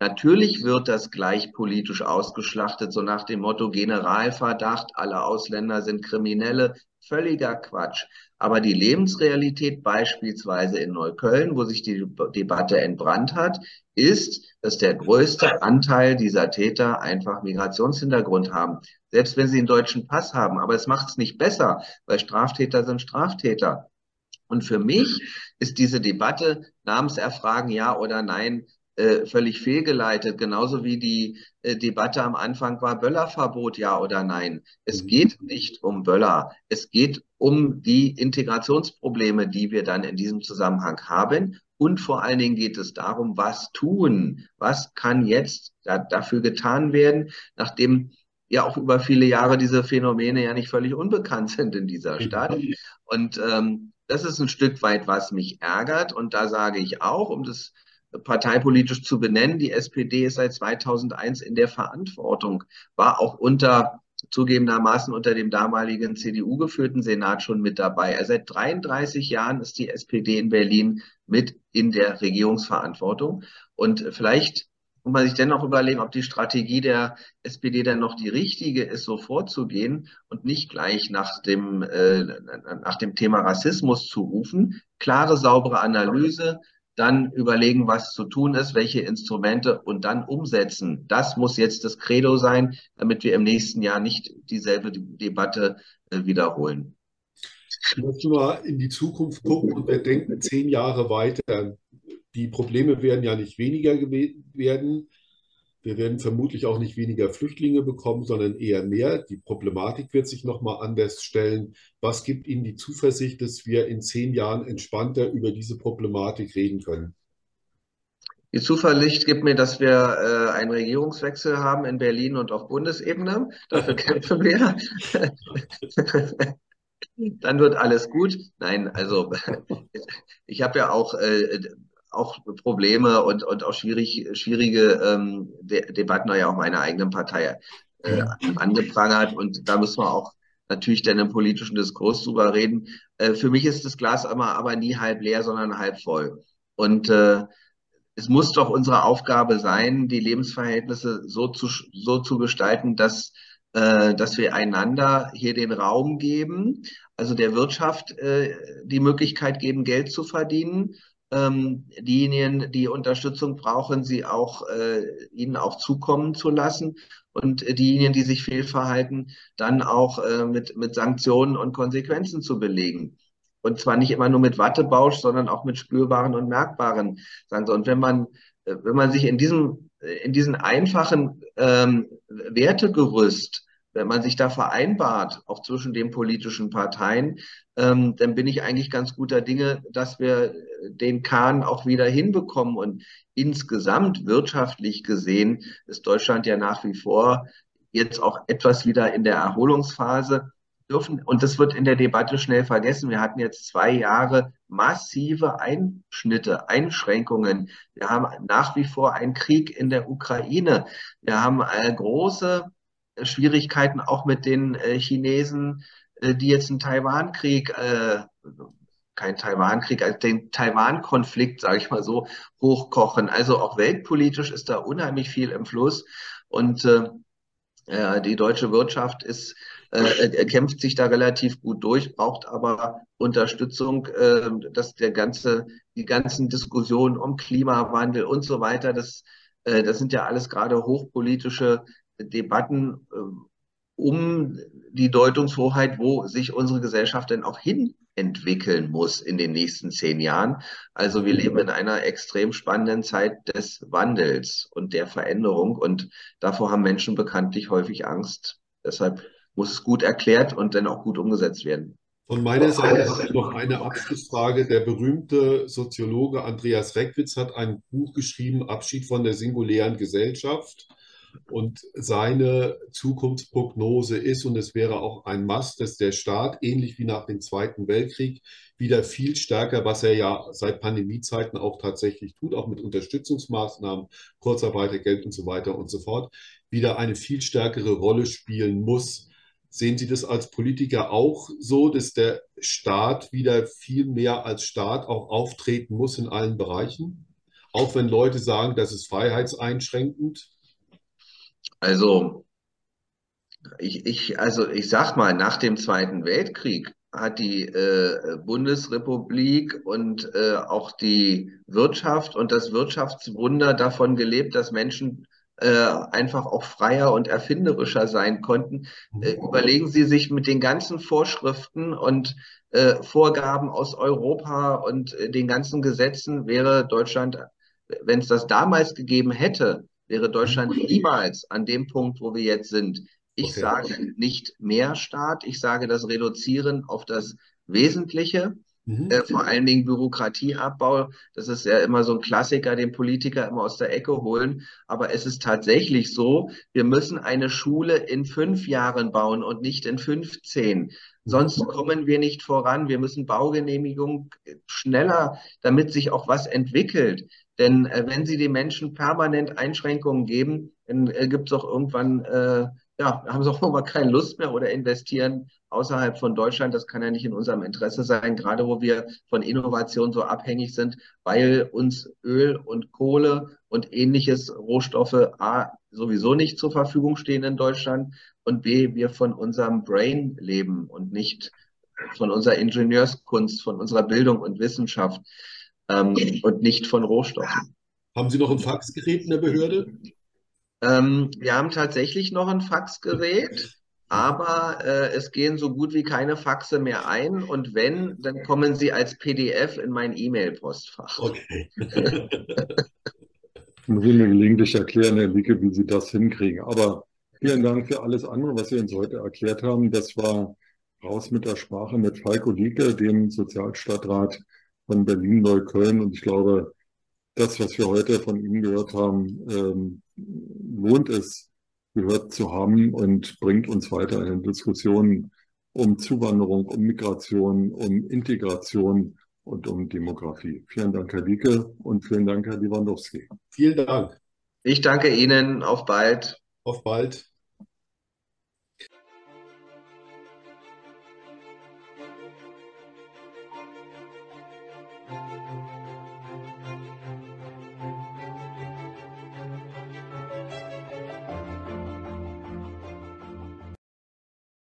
Natürlich wird das gleich politisch ausgeschlachtet, so nach dem Motto Generalverdacht, alle Ausländer sind Kriminelle. Völliger Quatsch. Aber die Lebensrealität beispielsweise in Neukölln, wo sich die Debatte entbrannt hat, ist, dass der größte Anteil dieser Täter einfach Migrationshintergrund haben. Selbst wenn sie einen deutschen Pass haben. Aber es macht es nicht besser, weil Straftäter sind Straftäter. Und für mich ist diese Debatte Namenserfragen ja oder nein äh, völlig fehlgeleitet, genauso wie die äh, Debatte am Anfang war Böllerverbot, ja oder nein. Es mhm. geht nicht um Böller, es geht um die Integrationsprobleme, die wir dann in diesem Zusammenhang haben. Und vor allen Dingen geht es darum, was tun, was kann jetzt da, dafür getan werden, nachdem ja auch über viele Jahre diese Phänomene ja nicht völlig unbekannt sind in dieser Stadt. Und ähm, das ist ein Stück weit, was mich ärgert. Und da sage ich auch, um das parteipolitisch zu benennen. Die SPD ist seit 2001 in der Verantwortung, war auch unter zugegebenermaßen unter dem damaligen CDU geführten Senat schon mit dabei. Also seit 33 Jahren ist die SPD in Berlin mit in der Regierungsverantwortung. Und vielleicht muss man sich dennoch überlegen, ob die Strategie der SPD dann noch die richtige ist, so vorzugehen und nicht gleich nach dem, äh, nach dem Thema Rassismus zu rufen. Klare, saubere Analyse, dann überlegen, was zu tun ist, welche Instrumente und dann umsetzen. Das muss jetzt das Credo sein, damit wir im nächsten Jahr nicht dieselbe Debatte äh, wiederholen. Müssen wir in die Zukunft gucken und wir denken zehn Jahre weiter. Die Probleme werden ja nicht weniger werden. Wir werden vermutlich auch nicht weniger Flüchtlinge bekommen, sondern eher mehr. Die Problematik wird sich nochmal anders stellen. Was gibt Ihnen die Zuversicht, dass wir in zehn Jahren entspannter über diese Problematik reden können? Die Zuversicht gibt mir, dass wir äh, einen Regierungswechsel haben in Berlin und auf Bundesebene. Dafür [LAUGHS] kämpfen wir. [LAUGHS] Dann wird alles gut. Nein, also [LAUGHS] ich habe ja auch äh, auch Probleme und, und auch schwierig, schwierige ähm, De Debatten ja auch meiner eigenen Partei äh, angeprangert. Und da müssen wir auch natürlich dann im politischen Diskurs drüber reden. Äh, für mich ist das Glas aber, aber nie halb leer, sondern halb voll. Und äh, es muss doch unsere Aufgabe sein, die Lebensverhältnisse so zu, so zu gestalten, dass, äh, dass wir einander hier den Raum geben, also der Wirtschaft äh, die Möglichkeit geben, Geld zu verdienen. Ähm, diejenigen, die Unterstützung brauchen, sie auch äh, ihnen auch zukommen zu lassen und diejenigen, die sich fehlverhalten, dann auch äh, mit, mit Sanktionen und Konsequenzen zu belegen. Und zwar nicht immer nur mit Wattebausch, sondern auch mit spürbaren und merkbaren Sanktionen. Und wenn man, äh, wenn man sich in diesem, in diesen einfachen ähm, Wertegerüst, wenn man sich da vereinbart, auch zwischen den politischen Parteien, ähm, dann bin ich eigentlich ganz guter Dinge, dass wir den Kahn auch wieder hinbekommen. Und insgesamt wirtschaftlich gesehen ist Deutschland ja nach wie vor jetzt auch etwas wieder in der Erholungsphase dürfen, und das wird in der Debatte schnell vergessen, wir hatten jetzt zwei Jahre massive Einschnitte, Einschränkungen. Wir haben nach wie vor einen Krieg in der Ukraine. Wir haben äh, große Schwierigkeiten auch mit den äh, Chinesen, äh, die jetzt einen Taiwan-Krieg äh, kein Taiwan-Krieg, also den Taiwan-Konflikt, sage ich mal so, hochkochen. Also auch weltpolitisch ist da unheimlich viel im Fluss. Und äh, die deutsche Wirtschaft ist, äh, kämpft sich da relativ gut durch, braucht aber Unterstützung, äh, dass der ganze, die ganzen Diskussionen um Klimawandel und so weiter, das, äh, das sind ja alles gerade hochpolitische Debatten äh, um die Deutungshoheit, wo sich unsere Gesellschaft denn auch hin entwickeln muss in den nächsten zehn Jahren. Also wir leben in einer extrem spannenden Zeit des Wandels und der Veränderung und davor haben Menschen bekanntlich häufig Angst. Deshalb muss es gut erklärt und dann auch gut umgesetzt werden. Von meiner Seite habe ich noch eine Abschlussfrage. Der berühmte Soziologe Andreas Reckwitz hat ein Buch geschrieben, Abschied von der singulären Gesellschaft. Und seine Zukunftsprognose ist, und es wäre auch ein Must, dass der Staat, ähnlich wie nach dem Zweiten Weltkrieg, wieder viel stärker, was er ja seit Pandemiezeiten auch tatsächlich tut, auch mit Unterstützungsmaßnahmen, Kurzarbeitergeld und so weiter und so fort, wieder eine viel stärkere Rolle spielen muss. Sehen Sie das als Politiker auch so, dass der Staat wieder viel mehr als Staat auch auftreten muss in allen Bereichen? Auch wenn Leute sagen, das ist freiheitseinschränkend? Also, ich, ich, also ich sag mal, nach dem Zweiten Weltkrieg hat die äh, Bundesrepublik und äh, auch die Wirtschaft und das Wirtschaftswunder davon gelebt, dass Menschen äh, einfach auch freier und erfinderischer sein konnten. Äh, überlegen Sie sich mit den ganzen Vorschriften und äh, Vorgaben aus Europa und den ganzen Gesetzen wäre Deutschland, wenn es das damals gegeben hätte, wäre Deutschland niemals an dem Punkt, wo wir jetzt sind. Ich okay. sage nicht mehr Staat, ich sage das Reduzieren auf das Wesentliche. Mhm. Äh, vor allen Dingen Bürokratieabbau. Das ist ja immer so ein Klassiker, den Politiker immer aus der Ecke holen. Aber es ist tatsächlich so, wir müssen eine Schule in fünf Jahren bauen und nicht in 15. Sonst mhm. kommen wir nicht voran. Wir müssen Baugenehmigungen schneller, damit sich auch was entwickelt. Denn äh, wenn Sie den Menschen permanent Einschränkungen geben, dann äh, gibt es auch irgendwann, äh, ja, haben sie auch [LAUGHS] irgendwann keine Lust mehr oder investieren außerhalb von Deutschland. Das kann ja nicht in unserem Interesse sein, gerade wo wir von Innovation so abhängig sind, weil uns Öl und Kohle und ähnliches Rohstoffe A sowieso nicht zur Verfügung stehen in Deutschland und B, wir von unserem Brain leben und nicht von unserer Ingenieurskunst, von unserer Bildung und Wissenschaft ähm, und nicht von Rohstoffen. Haben Sie noch ein Faxgerät in der Behörde? Ähm, wir haben tatsächlich noch ein Faxgerät, aber äh, es gehen so gut wie keine Faxe mehr ein und wenn, dann kommen sie als PDF in mein E-Mail-Postfach. Okay. Muss ich mir gelegentlich erklären, Herr Lieke, wie Sie das hinkriegen. Aber vielen Dank für alles andere, was Sie uns heute erklärt haben. Das war raus mit der Sprache mit Falco Lieke, dem Sozialstadtrat von Berlin-Neukölln. Und ich glaube, das, was wir heute von Ihnen gehört haben, ähm, lohnt es, gehört zu haben und bringt uns weiter in Diskussionen um Zuwanderung, um Migration, um Integration und um Demografie. Vielen Dank, Herr Lieke, und vielen Dank, Herr Lewandowski. Vielen Dank. Ich danke Ihnen. Auf bald. Auf bald.